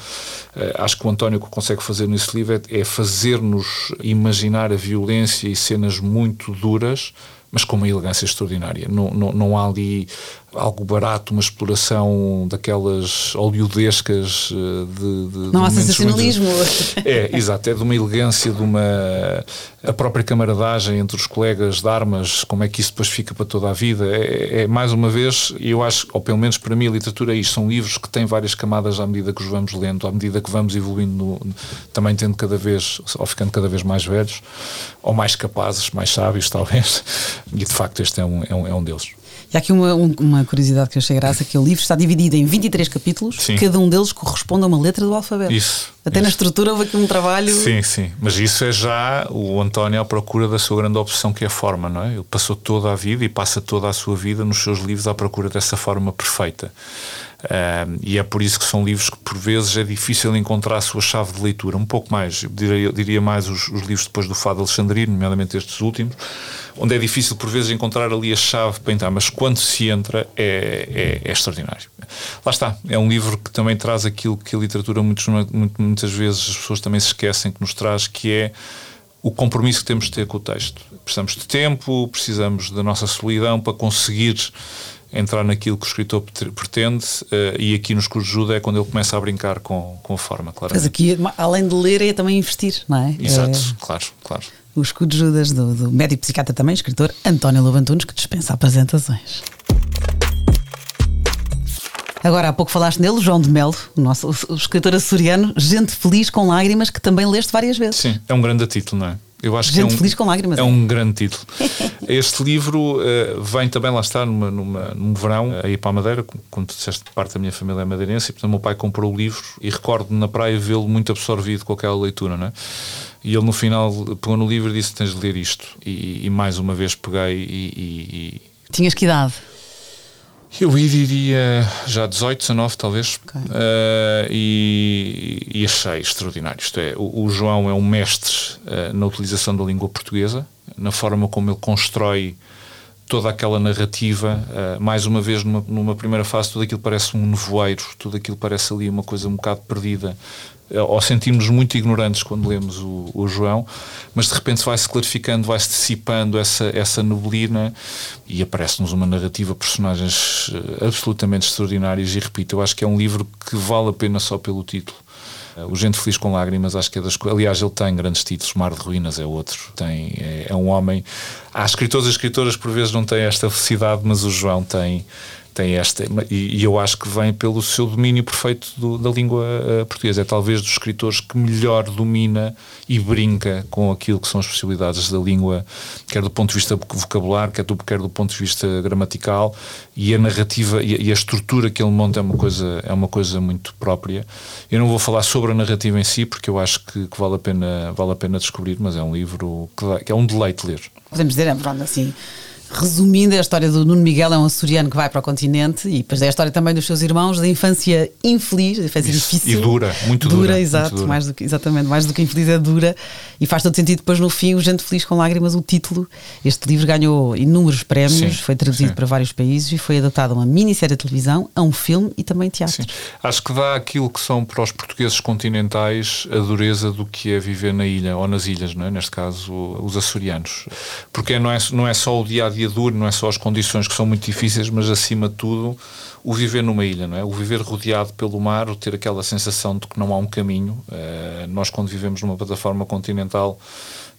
Eh, acho que o António que consegue fazer nesse livro é, é fazer-nos imaginar a violência e cenas muito duras mas com uma elegância extraordinária. Não, não, não há ali algo barato, uma exploração daquelas oleodescas eh, de, de
não há sensacionalismo.
É, exato, é de uma elegância, de uma a própria camaradagem entre os colegas de armas, como é que isso depois fica para toda a vida. É, é mais uma vez, eu acho, ou pelo menos para mim, a literatura é isto: são livros que têm várias camadas à medida que os vamos lendo, à medida que vamos evoluindo, no, também tendo cada vez, ou ficando cada vez mais velhos, ou mais capazes, mais sábios, *laughs* talvez. E de facto, este é um, é um, é um deles.
E há aqui uma, uma curiosidade que eu achei graça, que o livro está dividido em 23 capítulos, sim. cada um deles corresponde a uma letra do alfabeto.
Isso.
Até na estrutura houve aqui um trabalho.
Sim, sim. Mas isso é já o António à procura da sua grande opção, que é a forma, não é? Ele passou toda a vida e passa toda a sua vida nos seus livros à procura dessa forma perfeita. Uh, e é por isso que são livros que por vezes é difícil encontrar a sua chave de leitura. Um pouco mais, eu diria, eu diria mais os, os, livros depois do Fado Alexandrino, nomeadamente estes últimos, onde é difícil por vezes encontrar ali a chave para entrar, mas quando se entra é, é, é extraordinário. Lá está, é um livro que também traz aquilo que a literatura muitos, muitas vezes as pessoas também se esquecem que nos traz, que é o compromisso que temos de ter com o texto. Precisamos de tempo, precisamos da nossa solidão para conseguir entrar naquilo que o escritor pretende uh, e aqui nos de ajuda é quando ele começa a brincar com, com a forma, claro.
Mas aqui, além de ler, é também investir, não é?
Exato, é... claro, claro.
o escudo Judas do, do médico psiquiatra também, escritor António Lobantunes, que dispensa apresentações. Agora, há pouco falaste nele, João de Melo, o nosso o escritor açoriano, Gente Feliz com Lágrimas, que também leste várias vezes.
Sim, é um grande título, não é?
Eu acho Gente que é um, Feliz com Lágrimas.
É um grande título. *laughs* este livro uh, vem também, lá está, numa, numa, num verão, aí para a Madeira, como tu disseste, parte da minha família é madeirense, e portanto o meu pai comprou o livro e recordo na praia vê-lo muito absorvido com aquela leitura, não é? E ele no final pegou no livro e disse: Tens de ler isto. E, e mais uma vez peguei e, e,
Tinhas que idade?
Eu diria já 18, 19 talvez, okay. uh, e, e, achei extraordinário. Isto é, o, o João é um mestre uh, na utilização da língua portuguesa, na forma como ele constrói toda aquela narrativa, uh, mais uma vez numa, numa, primeira fase tudo aquilo parece um nevoeiro, tudo aquilo parece ali uma coisa um bocado perdida, ou sentimos muito ignorantes quando lemos o, o João, mas de repente vai-se clarificando, vai-se dissipando essa, essa neblina e aparece-nos uma narrativa, personagens eh, absolutamente extraordinários. E repito, eu acho que é um livro que vale a pena só pelo título. Eh, o Gente Feliz com Lágrimas, acho que é das coisas. Aliás, ele tem grandes títulos. Mar de Ruínas é outro. Tem, é, é um homem. Há escritores e escritoras por vezes não têm esta felicidade, mas o João tem tem esta, e, e, eu acho que vem pelo seu domínio perfeito do, da língua uh, portuguesa. É talvez dos escritores que melhor domina e brinca com aquilo que são as possibilidades da língua, quer do ponto de vista vocabular, quer do, quer do ponto de vista gramatical, e a narrativa e a, e a estrutura que ele monta é uma, coisa, é uma coisa muito própria. Eu não vou falar sobre a narrativa em si, porque eu acho que, que vale, a pena, vale a pena descobrir, mas é um livro que, que é um deleite ler.
Podemos dizer, é pronto, assim Resumindo, a história do Nuno Miguel é um açoriano que vai para o continente e depois é a história também dos seus irmãos, da infância infeliz, da infância Isso. difícil.
E dura, muito
dura.
Dura,
exato,
dura.
Mais do que, exatamente, mais do que infeliz é dura. E faz todo sentido depois no fim, o Gente Feliz com Lágrimas, o título. Este livro ganhou inúmeros prémios, sim, foi traduzido sim. para vários países e foi adaptado a uma minissérie de televisão, a um filme e também teatro. Sim.
Acho que dá aquilo que são para os portugueses continentais a dureza do que é viver na ilha, ou nas ilhas, não é? neste caso os açorianos. Porque não é, não é só o dia a dia duro, não é só as condições que são muito difíceis, mas acima de tudo o viver numa ilha, não é? O viver rodeado pelo mar, o ter aquela sensação de que não há um caminho. Uh, nós quando vivemos numa plataforma continental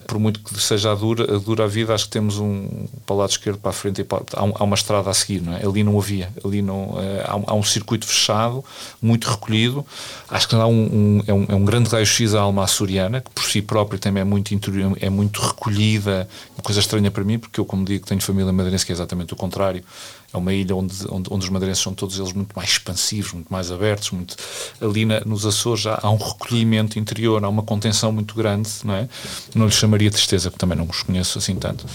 por muito que seja a dura, a dura a vida, acho que temos um para o lado esquerdo, para a frente, e para, há, um, há, uma estrada a seguir, não é? Ali não havia, ali não, é, há, um, há, um, circuito fechado, muito recolhido. Acho que há um, é, um, é um grande raio-x a alma açoriana, que por si própria também é muito, interior, é muito recolhida, uma coisa estranha para mim, porque eu, como digo, tenho família madeirense que é exatamente o contrário é uma ilha onde, onde, onde, os madeirenses são todos eles muito mais expansivos, muito mais abertos. Muito, ali na, nos Açores já há um recolhimento interior, há uma contenção muito grande, não é? Não lhe chamaria tristeza, porque também não os conheço assim tanto.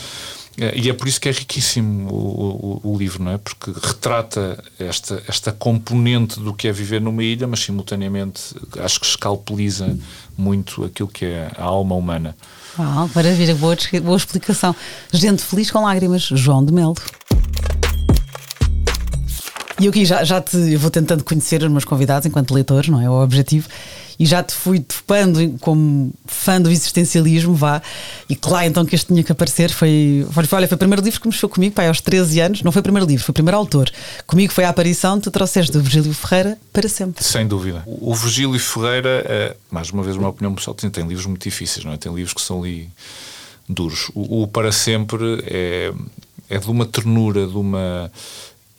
Eh, e é por isso que é riquíssimo o, o, o, livro, não é? Porque retrata esta, esta componente do que é viver numa ilha, mas simultaneamente acho que escalpeliza muito aquilo que é a alma humana.
Ah, maravilha, boa, boa explicação. Gente feliz com lágrimas, João de Melo. E eu aqui já, já te eu vou tentando conhecer os meus convidados enquanto leitores, não é? O objetivo. E já te fui topando como fã do existencialismo, vá. E claro, então que este tinha que aparecer foi. Olha, foi o primeiro livro que mexeu comigo, pai, aos 13 anos. Não foi o primeiro livro, foi o primeiro autor. Comigo foi a aparição, tu trouxeste do Virgílio Ferreira para sempre.
Sem dúvida. O Virgílio Ferreira, é, mais uma vez, uma opinião pessoal, tem, tem livros muito difíceis, não é? Tem livros que são ali duros. O, o Para Sempre é, é de uma ternura, de uma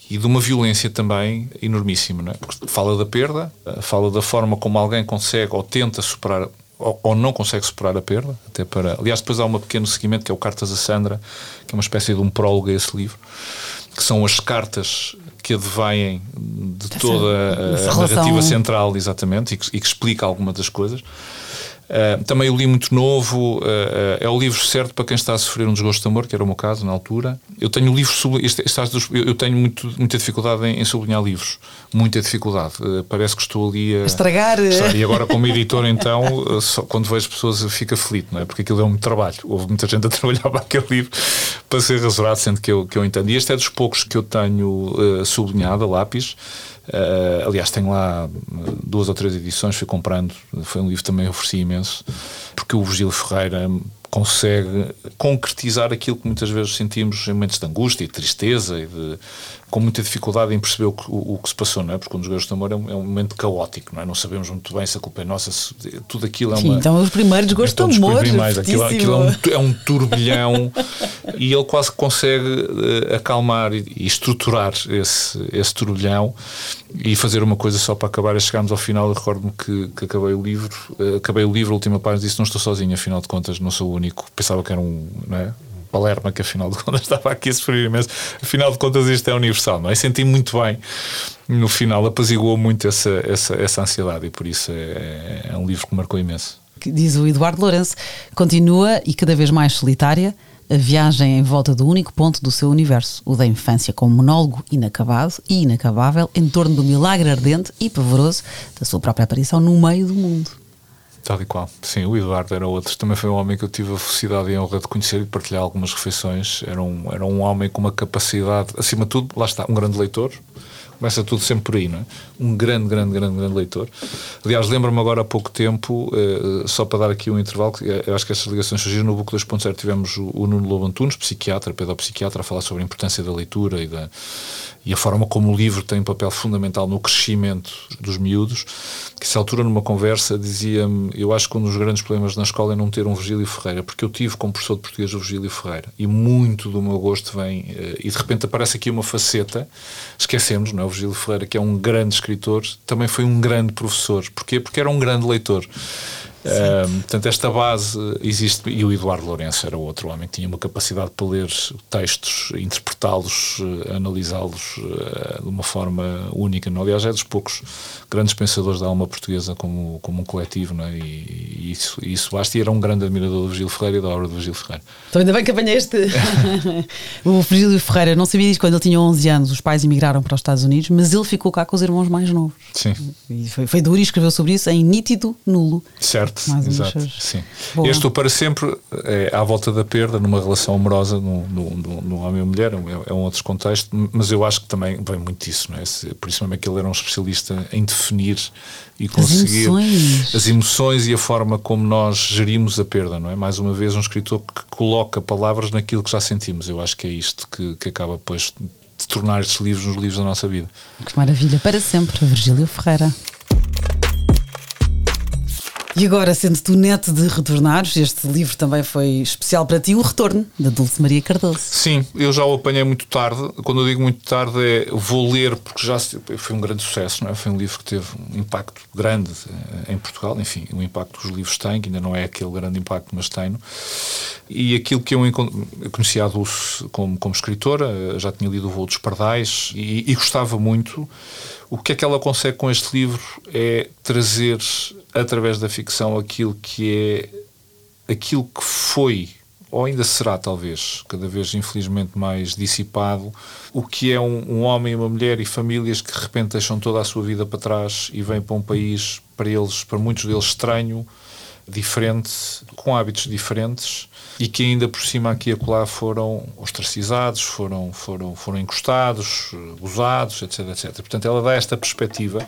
e de uma violência também enormíssima. Não é? Porque fala da perda, eh, fala da forma como alguém consegue ou tenta superar ou, ou, não consegue superar a perda. Até para... Aliás, depois há um pequeno seguimento que é o Cartas a Sandra, que é uma espécie de um prólogo a esse livro, que são as cartas que advêm de toda a, a narrativa central, exatamente, e que, e que explica alguma das coisas. Uh, também o li muito novo, uh, uh, é o livro certo para quem está a sofrer um desgosto de amor, que era o meu caso na altura. Eu tenho o livro, este, este, eu tenho muito, muita dificuldade em, em, sublinhar livros, muita dificuldade. parece que estou ali a,
estragar.
e agora, como editor, então, só, quando vejo pessoas, fica aflito, não é? Porque aquilo é um trabalho. Houve muita gente a *laughs* trabalhar para aquele livro para ser rasurado, sendo que eu, que eu entendo. E este é dos poucos que eu tenho sublinhado a lápis. Uh, aliás, tenho lá duas ou três edições, fui comprando. Foi um livro que também ofereci imenso, porque o Virgílio Ferreira consegue concretizar aquilo que muitas vezes sentimos em momentos de angústia e tristeza e de, com muita dificuldade em perceber o que, o, o que se passou, não é? Porque quando os Gajos de Amor é um, é um, momento caótico, não é? Não sabemos muito bem se a culpa é nossa, se, tudo aquilo é uma.
Sim, então os primeiros Gostos de Amor. Primeiros,
aquilo, aquilo é, um, é um turbilhão *laughs* e ele quase consegue uh, acalmar e, e, estruturar esse, esse turbilhão e fazer uma coisa só para acabar. Chegámos ao final, e recordo-me que, que, acabei o livro, uh, acabei o livro, a última página, disse: Não estou sozinho, afinal de contas, não sou o único. Pensava que era um. Não é? Palerma, que afinal de contas *laughs* estava aqui a sofrer imenso. Afinal de contas, isto é universal, não é? Senti muito bem no final, apaziguou muito essa, essa, essa ansiedade e por isso é, é um livro que marcou imenso.
Diz o Eduardo Lourenço, continua e cada vez mais solitária a viagem em volta do único ponto do seu universo, o da infância, com um monólogo inacabado e inacabável em torno do milagre ardente e pavoroso da sua própria aparição no meio do mundo.
Tal e qual. Sim, o Eduardo era outro. Também foi um homem que eu tive a felicidade e a honra de conhecer e de partilhar algumas refeições. Era um, era um homem com uma capacidade, acima de tudo, lá está, um grande leitor. Começa tudo sempre por aí, não é? Um grande, grande, grande, grande leitor. Aliás, lembro-me agora há pouco tempo, eh, só para dar aqui um intervalo, eh, eu acho que essas ligações surgiram no Book 2.0. Tivemos o, o Nuno Lobo Antunes, psiquiatra, pedopsiquiatra, a falar sobre a importância da leitura e da, e a forma como o livro tem um papel fundamental no crescimento dos miúdos, que essa altura numa conversa dizia-me, eu acho que um dos grandes problemas na escola é não ter um Virgílio Ferreira, porque eu tive como professor de português o Virgílio Ferreira, e muito do meu gosto vem, eh, e de repente aparece aqui uma faceta, esquecemos, não é? O Virgílio Ferreira, que é um grande escritor, também foi um grande professor. Porquê? Porque era um grande leitor. Um, portanto, esta base existe. E o Eduardo Lourenço era outro homem que tinha uma capacidade para ler textos, interpretá-los, eh, analisá-los uh, de uma forma única. Não? Aliás, é dos poucos grandes pensadores da alma portuguesa como, como um coletivo, não é? e, e isso, isso basta. E era um grande admirador do Virgílio Ferreira e da obra do Virgílio Ferreira.
Então, ainda bem que apanhaste *laughs* o Virgílio Ferreira. Não sabia disso quando ele tinha 11 anos. Os pais emigraram para os Estados Unidos, mas ele ficou cá com os irmãos mais novos.
Sim.
E foi, foi duro e escreveu sobre isso em nítido nulo.
Certo Exato, exato. Sim. Este para sempre é à volta da perda, numa relação amorosa, no homem e mulher, é, é um outro contexto, mas eu acho que também vem muito disso, não é? Por isso mesmo é que ele era um especialista em definir e conseguir
as emoções.
as emoções e a forma como nós gerimos a perda, não é? Mais uma vez, um escritor que coloca palavras naquilo que já sentimos. Eu acho que é isto que, que acaba depois de tornar estes livros nos livros da nossa vida.
Que maravilha, para sempre, Virgílio Ferreira. E agora, sendo tu neto de retornares, este livro também foi especial para ti, O Retorno, da Dulce Maria Cardoso.
Sim, eu já o apanhei muito tarde. Quando eu digo muito tarde, é vou ler, porque já foi um grande sucesso, não é? Foi um livro que teve um impacto grande eh, em Portugal. Enfim, o impacto que os livros têm, que ainda não é aquele grande impacto, mas tem. E aquilo que eu, eu conhecia a Dulce como, como escritora, já tinha lido O Voo dos Pardais e, e gostava muito. O que é que ela consegue com este livro é trazer através da ficção aquilo que é aquilo que foi ou ainda será talvez cada vez infelizmente mais dissipado. O que é um, um, homem uma mulher e famílias que de repente deixam toda a sua vida para trás e vêm para um país para eles para muitos deles estranho diferente com hábitos diferentes e que ainda por cima aqui e acolá foram ostracizados, foram, foram, foram encostados, gozados, etc, etc. Portanto, ela dá esta perspectiva.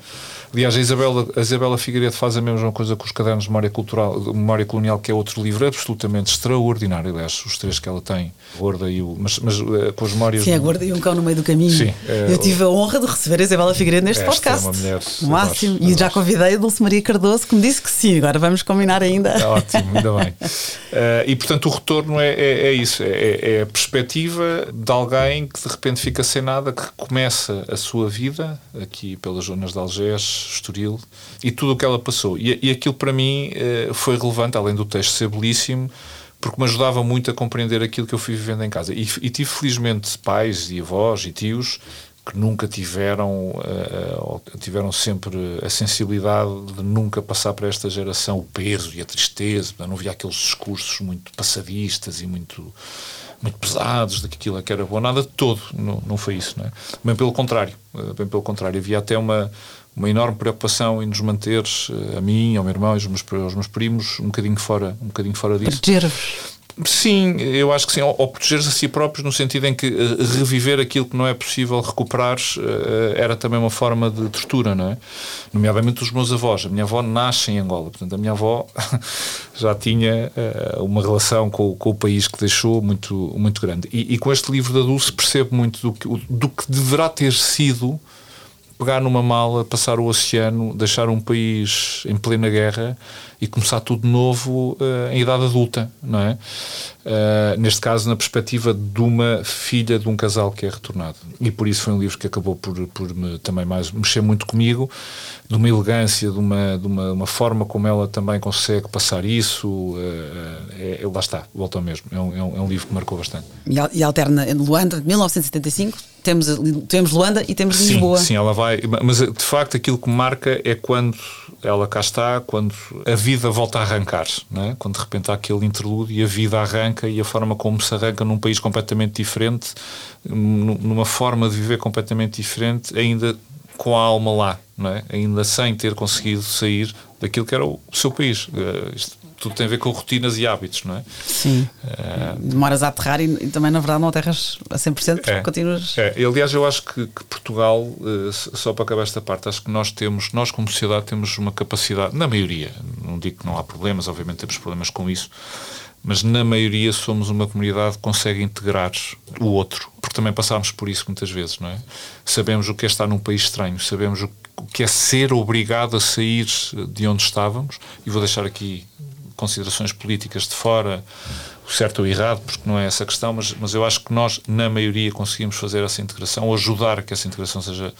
Aliás, a Isabela, a Isabela Figueiredo faz a mesma coisa com os cadernos de memória, cultural, de memória colonial, que é outro livro absolutamente extraordinário. Aliás, os três que ela tem, Gorda e o. Mas, mas eh, com as memórias.
Sim, a Gorda e um cão no meio do caminho. Sim, é, Eu tive a honra de receber a Isabela Figueiredo neste podcast. É uma mulher. O máximo. Adoro, e adoro. já convidei a Dulce Maria Cardoso, que me disse que sim. Agora vamos combinar ainda.
É ótimo, ainda bem. Uh, *laughs* e portanto, o retorno é, é, é isso, é, é, a perspectiva de alguém que de repente fica sem nada, que começa a sua vida aqui pelas zonas de Algés, Estoril, e tudo o que ela passou. E, e aquilo para mim uh, foi relevante, além do texto ser belíssimo, porque me ajudava muito a compreender aquilo que eu fui vivendo em casa. E, e tive felizmente pais e avós e tios que nunca tiveram, uh, tiveram sempre a sensibilidade de nunca passar para esta geração o peso e a tristeza, não havia aqueles discursos muito passadistas e muito muito pesados de que aquilo é que era bom, nada de todo, não, não foi isso, não é? Bem pelo contrário, eh, bem pelo contrário, havia até uma, uma enorme preocupação em nos manter, a mim, ao meu irmão e aos meus, aos meus primos, um bocadinho fora, um bocadinho fora disso.
Proteger-vos
Sim, eu acho que sim. Ou, proteger-se a si próprios, no sentido em que uh, reviver aquilo que não é possível recuperar uh, era também uma forma de tortura, não é? Nomeadamente os meus avós. A minha avó nasce em Angola, portanto, a minha avó *laughs* já tinha uh, uma relação com, com, o país que deixou muito, muito grande. E, e com este livro da Dulce percebo muito do que, do que deverá ter sido pegar numa mala, passar o oceano, deixar um país em plena guerra e começar tudo de novo uh, em idade adulta, não é? Uh, neste caso, na perspectiva de uma filha de um casal que é retornado. E por isso foi um livro que acabou por, por me, também mais mexer muito comigo, de uma elegância, de uma, de uma, uma forma como ela também consegue passar isso. Uh, é, lá está, volta ao mesmo. É um, é um, é um livro que marcou bastante.
E, alterna em Luanda, de 1975, temos, temos Luanda e temos Lisboa.
Sim, ela vai. Mas de facto aquilo que marca é quando ela cá está, quando a vida volta a arrancar, é? quando de repente há aquele interlúdio e a vida arranca e a forma como se arranca num país completamente diferente, numa forma de viver completamente diferente, ainda com a alma lá, não é? ainda sem ter conseguido sair daquilo que era o seu país. Tudo tem a ver com rotinas e hábitos, não é?
Sim. Uh, Demoras a aterrar e, e, também, na verdade, não aterras a 100% porque é, continuas.
É. E, aliás, eu acho que, que Portugal, uh, só para acabar esta parte, acho que nós temos, nós como sociedade, temos uma capacidade, na maioria, não digo que não há problemas, obviamente temos problemas com isso, mas na maioria somos uma comunidade que consegue integrar o outro, porque também passámos por isso muitas vezes, não é? Sabemos o que é estar num país estranho, sabemos o que é ser obrigado a sair de onde estávamos, e vou deixar aqui considerações políticas de fora, o certo ou errado, porque não é essa a questão, mas, mas eu acho que nós, na maioria, conseguimos fazer essa integração, ou ajudar a que essa integração seja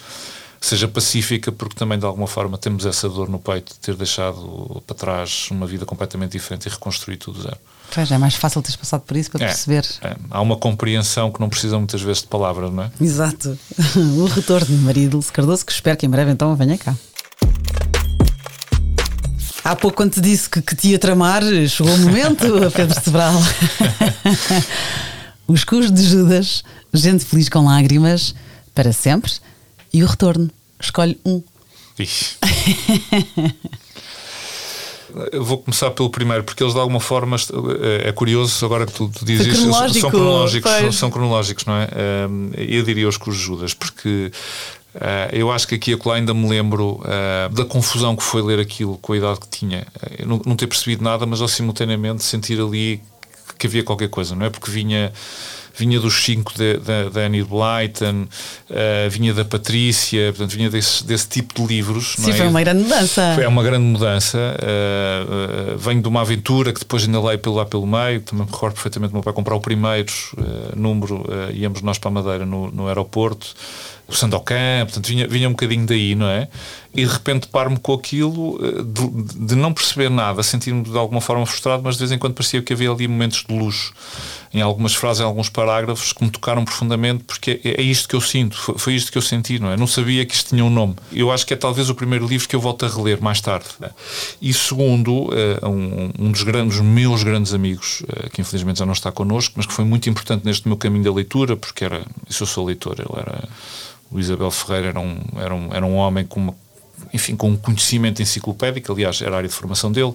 seja pacífica, porque também de alguma forma temos essa dor no peito de ter deixado para trás uma vida completamente diferente e reconstruir tudo zero.
Pois é mais fácil teres passado por isso para é, perceber.
É. Há uma compreensão que não precisa muitas vezes de palavras, não é?
Exato. *laughs* o retorno de Maria Dulce Cardoso, que espero que em breve então venha cá. Há pouco, quando te disse que, que te ia tramar, chegou o momento, *laughs* Pedro Sebral. Os cus de Judas, gente feliz com lágrimas, para sempre e o retorno. Escolhe um.
Eu vou começar pelo primeiro, porque eles de alguma forma é curioso agora que tu, tu dizes isso, são cronológicos, são, são, cronológicos, não é? Eu diria os Cruz Judas, porque Uh, eu acho que aqui a ainda me lembro uh, da confusão que foi ler aquilo com a idade que tinha. Uh, não, não, ter percebido nada, mas ao simultaneamente sentir ali que havia qualquer coisa, não é? Porque vinha vinha dos cinco da Annie Blyton, uh, vinha da Patrícia, portanto, vinha desse, desse tipo de livros.
Sim, é? foi uma grande mudança.
Foi uma grande mudança. Uh, uh, venho de uma aventura que depois ainda leio pelo lá pelo meio, também me recordo perfeitamente meu pai comprar o primeiro número, íamos nós para a Madeira no, no aeroporto o Sandokan, portanto vinha, vinha um bocadinho daí, não é? E de repente paro-me com aquilo de, de, não perceber nada, sentir-me de alguma forma frustrado, mas de vez em quando parecia que havia ali momentos de luz em algumas frases, em alguns parágrafos que me tocaram profundamente, porque é, é isto que eu sinto, foi, foi, isto que eu senti, não é? Não sabia que isto tinha um nome. Eu acho que é talvez o primeiro livro que eu volto a reler mais tarde. E segundo, uh, um, um, dos grandes, meus grandes amigos, uh, que infelizmente já não está connosco, mas que foi muito importante neste meu caminho da leitura, porque era, isso eu sou leitor, ele era. O Isabel Ferreira era um, era um, era um homem com uma enfim, com um conhecimento enciclopédico, aliás, era a área de formação dele.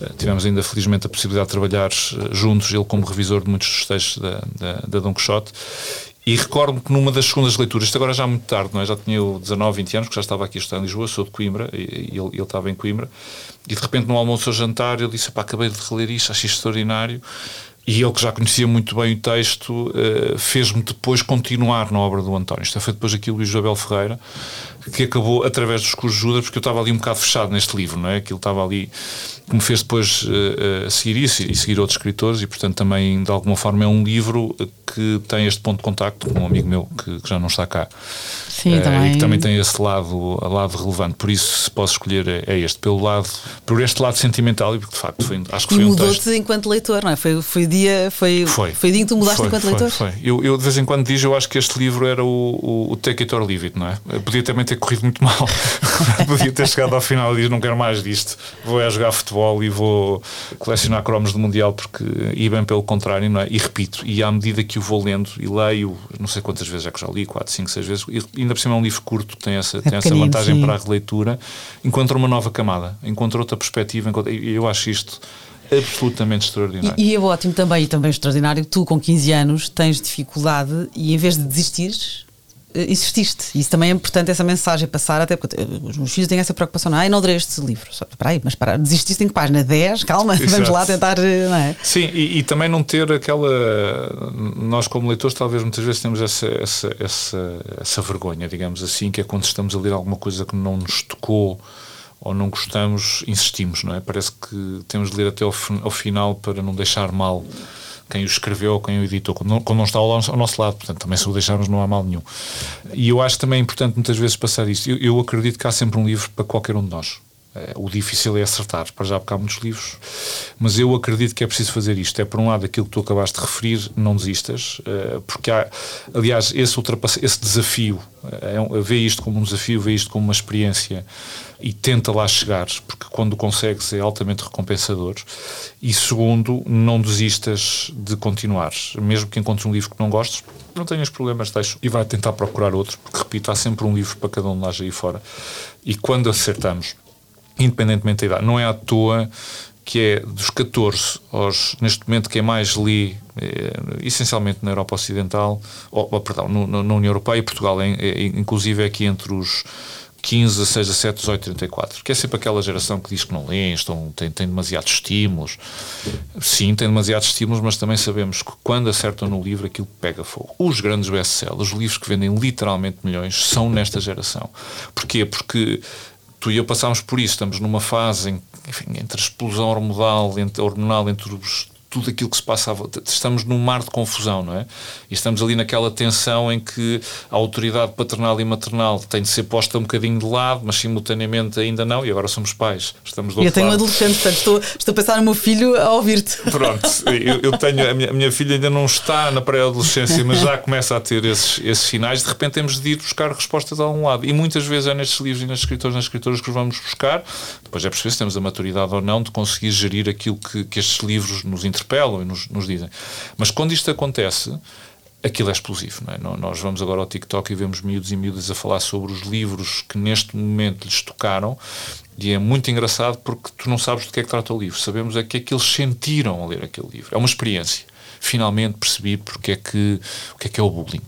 Eh, tivemos ainda, felizmente, a possibilidade de trabalhar eh, juntos, ele como revisor de muitos dos textos da, da, da Don Quixote. E recordo-me que numa das segundas leituras, isto agora já muito tarde, não é? já tinha 19, 20 anos, que já estava aqui a estudar em Lisboa, sou de Coimbra, e, ele, ele estava em Coimbra, e de repente no almoço ou jantar ele disse, pá, acabei de reler isto, achei extraordinário, e ele que já conhecia muito bem o texto uh, fez-me depois continuar na obra do António. Isto foi depois aqui o Luís Isabel Ferreira, que acabou através dos cursos de Judas, porque eu estava ali um bocado fechado neste livro, não é? Aquilo estava ali, que me fez depois uh, seguir isso e seguir outros escritores, e portanto também de alguma forma é um livro que tem este ponto de contacto com um amigo meu que, que já não está cá.
Sim, uh, também.
E que também tem esse lado, lado relevante. Por isso, se posso escolher, é, é este, pelo lado, por este lado sentimental, e porque de facto foi, acho que foi
e
um
mudou-te enquanto leitor, não é? Foi, foi dia, foi, foi, foi dia em que tu mudaste foi, enquanto
foi,
leitor?
Foi. Eu, eu de vez em quando digo, eu acho que este livro era o, o, o Take It or Leave It, não é? Podia também ter corrido muito mal. *laughs* Podia ter chegado ao final e diz: não quero mais disto, vou é jogar futebol e vou colecionar cromos do Mundial, porque e bem pelo contrário, não é? E repito, e à medida que o vou lendo e leio, não sei quantas vezes é que já li, 4, 5, 6 vezes, e ainda por cima é um livro curto curto tem essa, é tem essa vantagem sim. para a releitura, encontra uma nova camada, encontra outra perspectiva. Encontra, eu acho isto absolutamente extraordinário.
E, e é ótimo também, e também extraordinário, tu com 15 anos tens dificuldade e em vez de desistires, eh, insististe. Isso também é importante, essa mensagem passar, até porque os meus filhos têm essa preocupação. Não, ah, não adorei este livro. Espera aí, mas para, desististe em que página? 10? Calma, Exato. *laughs* vamos lá tentar. Eh, não é?
Sim, e, e, também não ter aquela. Nós, como leitores, talvez muitas vezes temos essa, essa, essa, essa vergonha, digamos assim, que é quando estamos a ler alguma coisa que não nos tocou ou não gostamos, insistimos, não é? Parece que temos de ler até ao, ao final para não deixar mal quem o escreveu, quem o editou, quando não, quando não está ao, ao, nosso lado. Portanto, também se o deixarmos não há mal nenhum. E eu acho também importante muitas vezes passar isto. Eu, eu acredito que há sempre um livro para qualquer um de nós. Eh, o difícil é acertar, para já porque há muitos livros, mas eu acredito que é preciso fazer isto. É, por um lado, aquilo que tu acabaste de referir, não desistas, eh, porque há, aliás, esse, esse desafio, é, vê isto como um desafio, vê isto como uma experiência e tenta lá chegar, porque quando consegues é altamente recompensador. E segundo, não desistas de continuar, mesmo que encontres um livro que não gostes, não tenhas problemas, deixa e vai tentar procurar outro, porque repito, há sempre um livro para cada um de nós aí fora. E quando acertamos, independentemente da idade, não é à toa que é dos 14 aos, neste momento, quem mais lê, é, essencialmente na Europa Ocidental, ou, perdão, no, no, na União Europeia, Portugal, é, é, inclusive é aqui entre os 15, 16, 17, 18, 34, que é sempre aquela geração que diz que não lê, estão, tem, tem demasiados estímulos. Sim, tem demasiados estímulos, mas também sabemos que quando acertam no livro aquilo pega fogo. Os grandes best-sellers, os livros que vendem literalmente milhões, são nesta geração. Porquê? Porque tu e eu passámos por isso, estamos numa fase em, enfim, entre a explosão hormonal, entre, hormonal, entre os tudo aquilo que se passava. Estamos num mar de confusão, não é? E estamos ali naquela tensão em que a autoridade paternal e maternal tem de ser posta um bocadinho de lado, mas simultaneamente ainda não, e agora somos pais. Estamos do
e eu tenho
lado.
um adolescente, portanto estou, estou a pensar no meu filho a ouvir-te.
Pronto, eu, eu, tenho, a minha, a minha, filha ainda não está na pré-adolescência, mas já começa a ter esses, esses sinais. De repente temos de ir buscar respostas a um lado. E muitas vezes é nestes livros e nas escritores nas escritoras que os vamos buscar. Depois é perceber se temos a maturidade ou não de conseguir gerir aquilo que, que estes livros nos interpelam e nos, nos dizem. Mas quando isto acontece, aquilo é explosivo. É? Nós vamos agora ao TikTok e vemos miúdos e miúdas a falar sobre os livros que neste momento lhes tocaram e é muito engraçado porque tu não sabes do que é que trata o livro. Sabemos é que é que eles sentiram a ler aquele livro. É uma experiência. Finalmente percebi porque é que, o que é que é o bullying.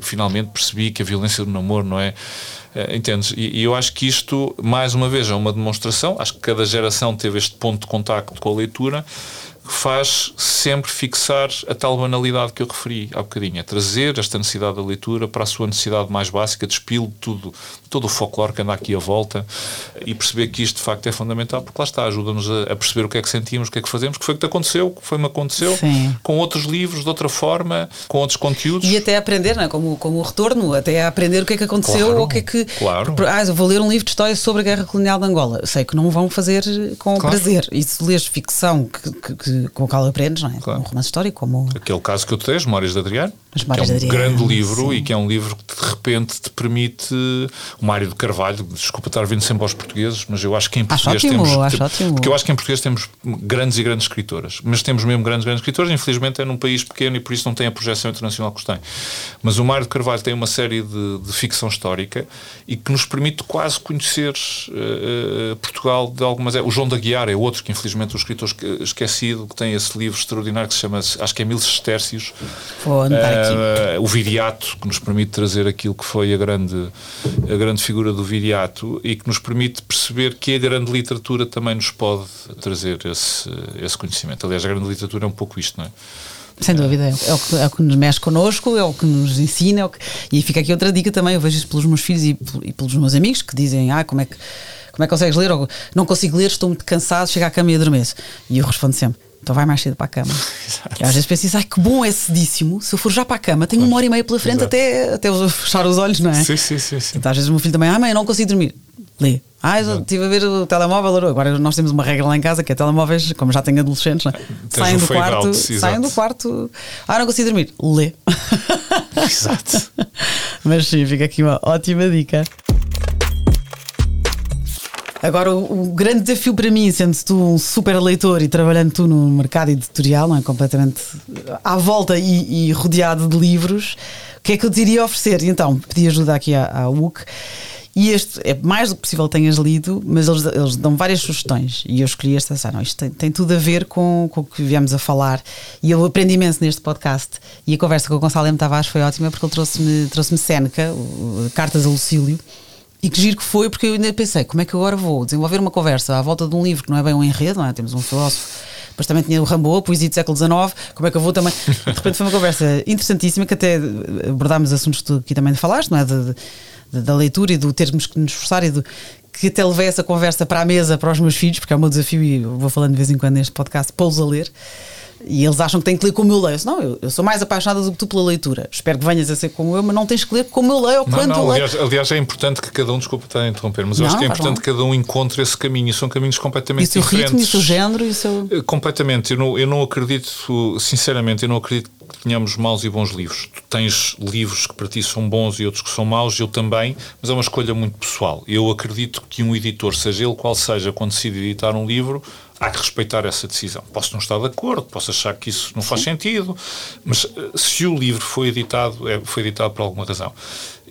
Finalmente percebi que a violência do namoro não é. é entendes? E, e eu acho que isto, mais uma vez, é uma demonstração. Acho que cada geração teve este ponto de contacto com a leitura faz sempre fixar a tal banalidade que eu referi há bocadinho, é trazer esta necessidade da leitura para a sua necessidade mais básica, despilo tudo, todo o folclore que anda aqui à volta e perceber que isto de facto é fundamental, porque lá está, ajuda-nos a, a, perceber o que é que sentimos, o que é que fazemos, o que foi que te aconteceu, o que foi-me aconteceu, Sim. com outros livros, de outra forma, com outros conteúdos.
E até aprender, não é? como, como o retorno, até aprender o que é que aconteceu claro, ou o que é que.
Claro.
Ah, eu vou ler um livro de história sobre a guerra colonial de Angola. Sei que não vão fazer com claro. prazer. E se lês ficção que, que, que com o qual aprendes, não é? Claro. Um romance histórico, como.
Aquele caso que eu te dei, As Memórias de Adriano.
As que é
um
Adriano,
grande livro sim. e que é um livro que de repente te permite. O Mário de Carvalho, desculpa estar vindo sempre aos portugueses, mas eu acho que em português
acho ótimo,
temos.
Acho ótimo.
Porque eu acho que em português temos grandes e grandes escritoras, mas temos mesmo grandes e grandes escritoras. Infelizmente é num país pequeno e por isso não tem a projeção internacional que tem. Mas o Mário de Carvalho tem uma série de, de ficção histórica e que nos permite quase conhecer uh, Portugal de algumas. O João da Guiar é outro que, infelizmente, o escritor esquecido, que tem esse livro extraordinário que se chama, acho que é Mil Sestércios. Uh, o Viriato, que nos permite trazer aquilo que foi a grande, a grande figura do Viriato e que nos permite perceber que a grande literatura também nos pode trazer esse, esse conhecimento. Aliás, a grande literatura é um pouco isto, não é?
Sem dúvida, é o, que, é o que nos mexe connosco, é o que nos ensina. É que... E fica aqui outra dica também, eu vejo isso pelos meus filhos e, e pelos meus amigos que dizem: Ah, como é que, como é que consegues ler? Ou, não consigo ler, estou muito cansado, chego à cama e adormeço. E eu respondo sempre: então vai mais cedo para a cama. *laughs* Às vezes penso assim, ai que bom é cedíssimo. Se eu for já para a cama, tenho uma hora e meia pela frente até, até fechar os olhos, não é?
Sim, sim, sim. sim.
Então, às vezes o meu filho também, ah, mãe, eu não consigo dormir. Lê. Ah, eu estive a ver o telemóvel. Agora nós temos uma regra lá em casa que é telemóveis, como já tenho adolescentes, não é? saem do quarto, alto, saem do quarto. Ah, não consigo dormir. Lê.
Exato. *laughs*
Mas sim, fica aqui uma ótima dica. Agora, o, o, grande desafio para mim, sendo tu um super leitor e trabalhando tu no mercado editorial, não é? Completamente à volta e, e rodeado de livros, o que é que eu te iria oferecer? Então, pedi ajuda aqui à, à UC E este é mais do que possível tenhas lido, mas eles, eles dão várias sugestões. E eu escolhi esta, ah, não, isto tem, tem, tudo a ver com, com o que viemos a falar. E eu aprendi imenso neste podcast. E a conversa com o Gonçalo M. Tavares foi ótima porque ele trouxe-me trouxe Seneca, Cartas a Lucílio. E que giro que foi, porque eu ainda pensei, como é que agora vou desenvolver uma conversa à volta de um livro que não é bem um enredo, não é? Temos um filósofo depois também tinha o Rambo, poesia do século XIX, como é que eu vou também. De repente foi uma conversa interessantíssima que até abordámos assuntos que tu aqui também falaste, não é? De, de, da leitura e do termos que nos esforçar e do que até levei essa conversa para a mesa para os meus filhos, porque é o meu desafio e vou falando de vez em quando neste podcast, pô-los a ler. E eles acham que têm que ler como eu leio. Não, eu, eu, sou mais apaixonada do que tu pela leitura. Espero que venhas a ser como eu, mas não tens que ler como eu leio ou
não,
quanto
não,
eu leio.
Aliás, aliás, é importante que cada um, desculpa estar a interromper, mas eu
não,
acho que é importante que cada um encontre esse caminho. E são caminhos completamente
e o seu
diferentes.
ritmo, e o seu género, e o seu...
Eh, completamente. Eu não, eu não acredito, sinceramente, eu não acredito que tenhamos maus e bons livros. Tu tens livros que para ti são bons e outros que são maus, eu também, mas é uma escolha muito pessoal. Eu acredito que um editor, seja ele qual seja, quando decide editar um livro, há que respeitar essa decisão. Posso não estar de acordo, posso achar que isso não faz sentido, mas eh, se o livro foi editado, é, foi editado por alguma razão.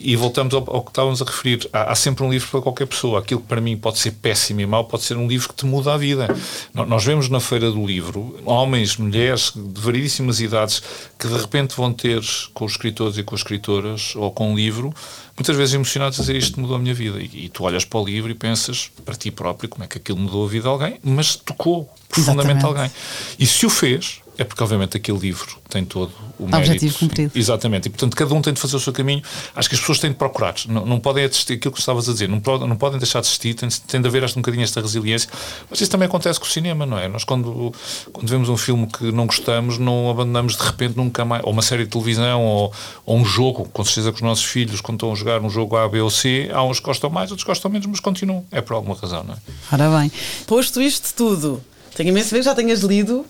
E voltamos ao, ao que estávamos a referir. Há, há, sempre um livro para qualquer pessoa. Aquilo que para mim pode ser péssimo e mau pode ser um livro que te muda a vida. Nós vemos na Feira do Livro homens, mulheres de variedíssimas idades que de repente vão ter com os escritores e com as escritoras ou com um livro muitas vezes emocionados a dizer isto mudou a minha vida. E, e, tu olhas para o livro e pensas para ti próprio como é que aquilo mudou a vida de alguém, mas tocou profundamente Exatamente. alguém. E se o fez, é porque, obviamente, aquele livro tem todo o mérito.
Objetivo cumprido.
Exatamente. E, portanto, cada um tem de fazer o seu caminho. Acho que as pessoas têm de procurar. Não, não podem assistir aquilo que estavas a dizer. Não, não podem deixar de assistir. Tem, tem de haver um bocadinho esta resiliência. Mas isso também acontece com o cinema, não é? Nós, quando, quando vemos um filme que não gostamos, não abandonamos de repente nunca mais. Ou uma série de televisão, ou, ou um jogo. Com certeza que os nossos filhos, quando estão a jogar um jogo A, B ou C, há uns que gostam mais, outros gostam menos, mas continuam. É por alguma razão, não é?
Ora bem. Posto isto tudo, tenho imenso ver que já tenhas lido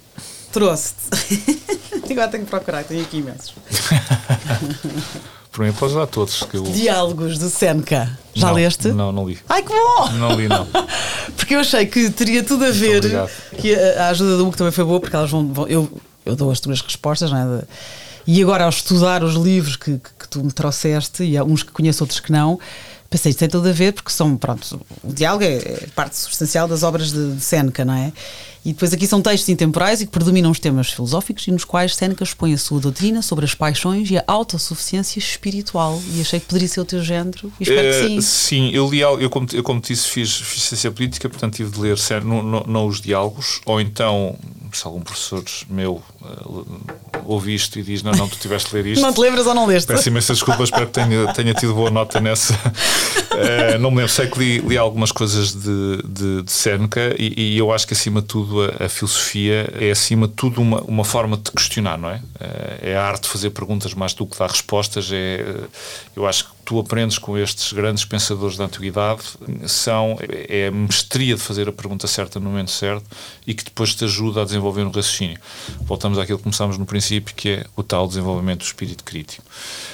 Trouxe-te. *laughs* Agora tenho que procurar, tenho aqui imensos. *laughs*
Por mim, podes dar todos. Que eu...
Diálogos do Seneca. Já
não,
leste?
Não, não li.
Ai, que bom!
Não li, não. *laughs*
porque eu achei que teria tudo a ver. Que a, a ajuda do Hugo também foi boa, porque elas vão. vão eu, eu dou as tuas respostas, não é? E agora, ao estudar os livros que, que, que tu me trouxeste, e há uns que conheço, outros que não, pensei, isto tem tudo a ver, porque são, pronto, o diálogo é, é parte substancial das obras de, de Seneca, não é? E depois aqui são textos intemporais e que predominam os temas filosóficos e nos quais Seneca expõe a sua doutrina sobre as paixões e a autossuficiência espiritual. E achei que poderia ser o teu género e espero que
eh,
sim.
Sim, eu li, eu como, eu como disse, fiz, fiz ciência política, portanto tive de ler não, não, não os diálogos, ou então se algum professor meu uh, ouve isto e diz: Não, não, tu tiveste de ler isto.
não te lembras ou não leste?
Peço imensas desculpas, espero que tenha, tenha tido boa nota nessa. Uh, *laughs* não me lembro, sei que li, li algumas coisas de, de, de Seneca e, e, eu acho que, acima de tudo, a, a, filosofia é, acima de tudo, uma, uma forma de questionar, não é? Uh, é a arte de fazer perguntas mais do que dar respostas. É, eu acho que tu aprendes com estes grandes pensadores da antiguidade são, é a mestria de fazer a pergunta certa no momento certo e que depois te ajuda a desenvolver um raciocínio. Voltamos àquilo que começámos no princípio, que é o tal desenvolvimento do espírito crítico.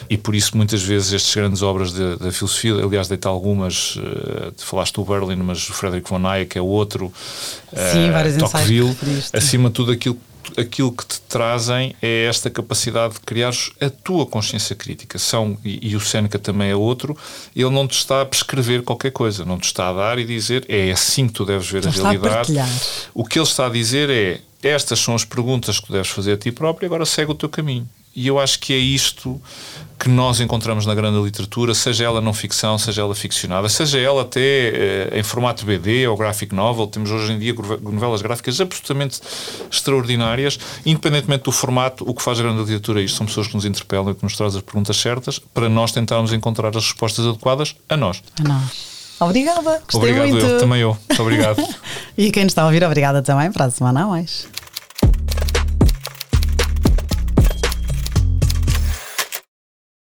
E por isso, muitas vezes, estas grandes obras da filosofia, aliás, deita algumas, uh, falaste do Berlin, mas o Frederick von Hayek é outro,
Sim, uh,
Tocqueville, acima de tudo aquilo aquilo que te trazem é esta capacidade de criar a tua consciência crítica. São, e, e, o Seneca também é outro, ele não te está a prescrever qualquer coisa, não te está a dar e dizer é assim que tu deves ver a realidade.
A
o que ele está a dizer é estas são as perguntas que tu deves fazer a ti próprio e agora segue o teu caminho. E eu acho que é isto que nós encontramos na grande literatura, seja ela não ficção, seja ela ficcionada, seja ela até eh, em formato BD ou graphic novel. Temos hoje em dia novelas gráficas absolutamente extraordinárias, independentemente do formato. O que faz a grande literatura é isto: são pessoas que nos interpelam e que nos trazem as perguntas certas para nós tentarmos encontrar as respostas adequadas a nós.
A nós. Obrigada.
Gostei obrigado,
muito.
eu, também eu. Muito obrigado. *laughs*
e quem nos está a ouvir, obrigada também. Para a semana a mais.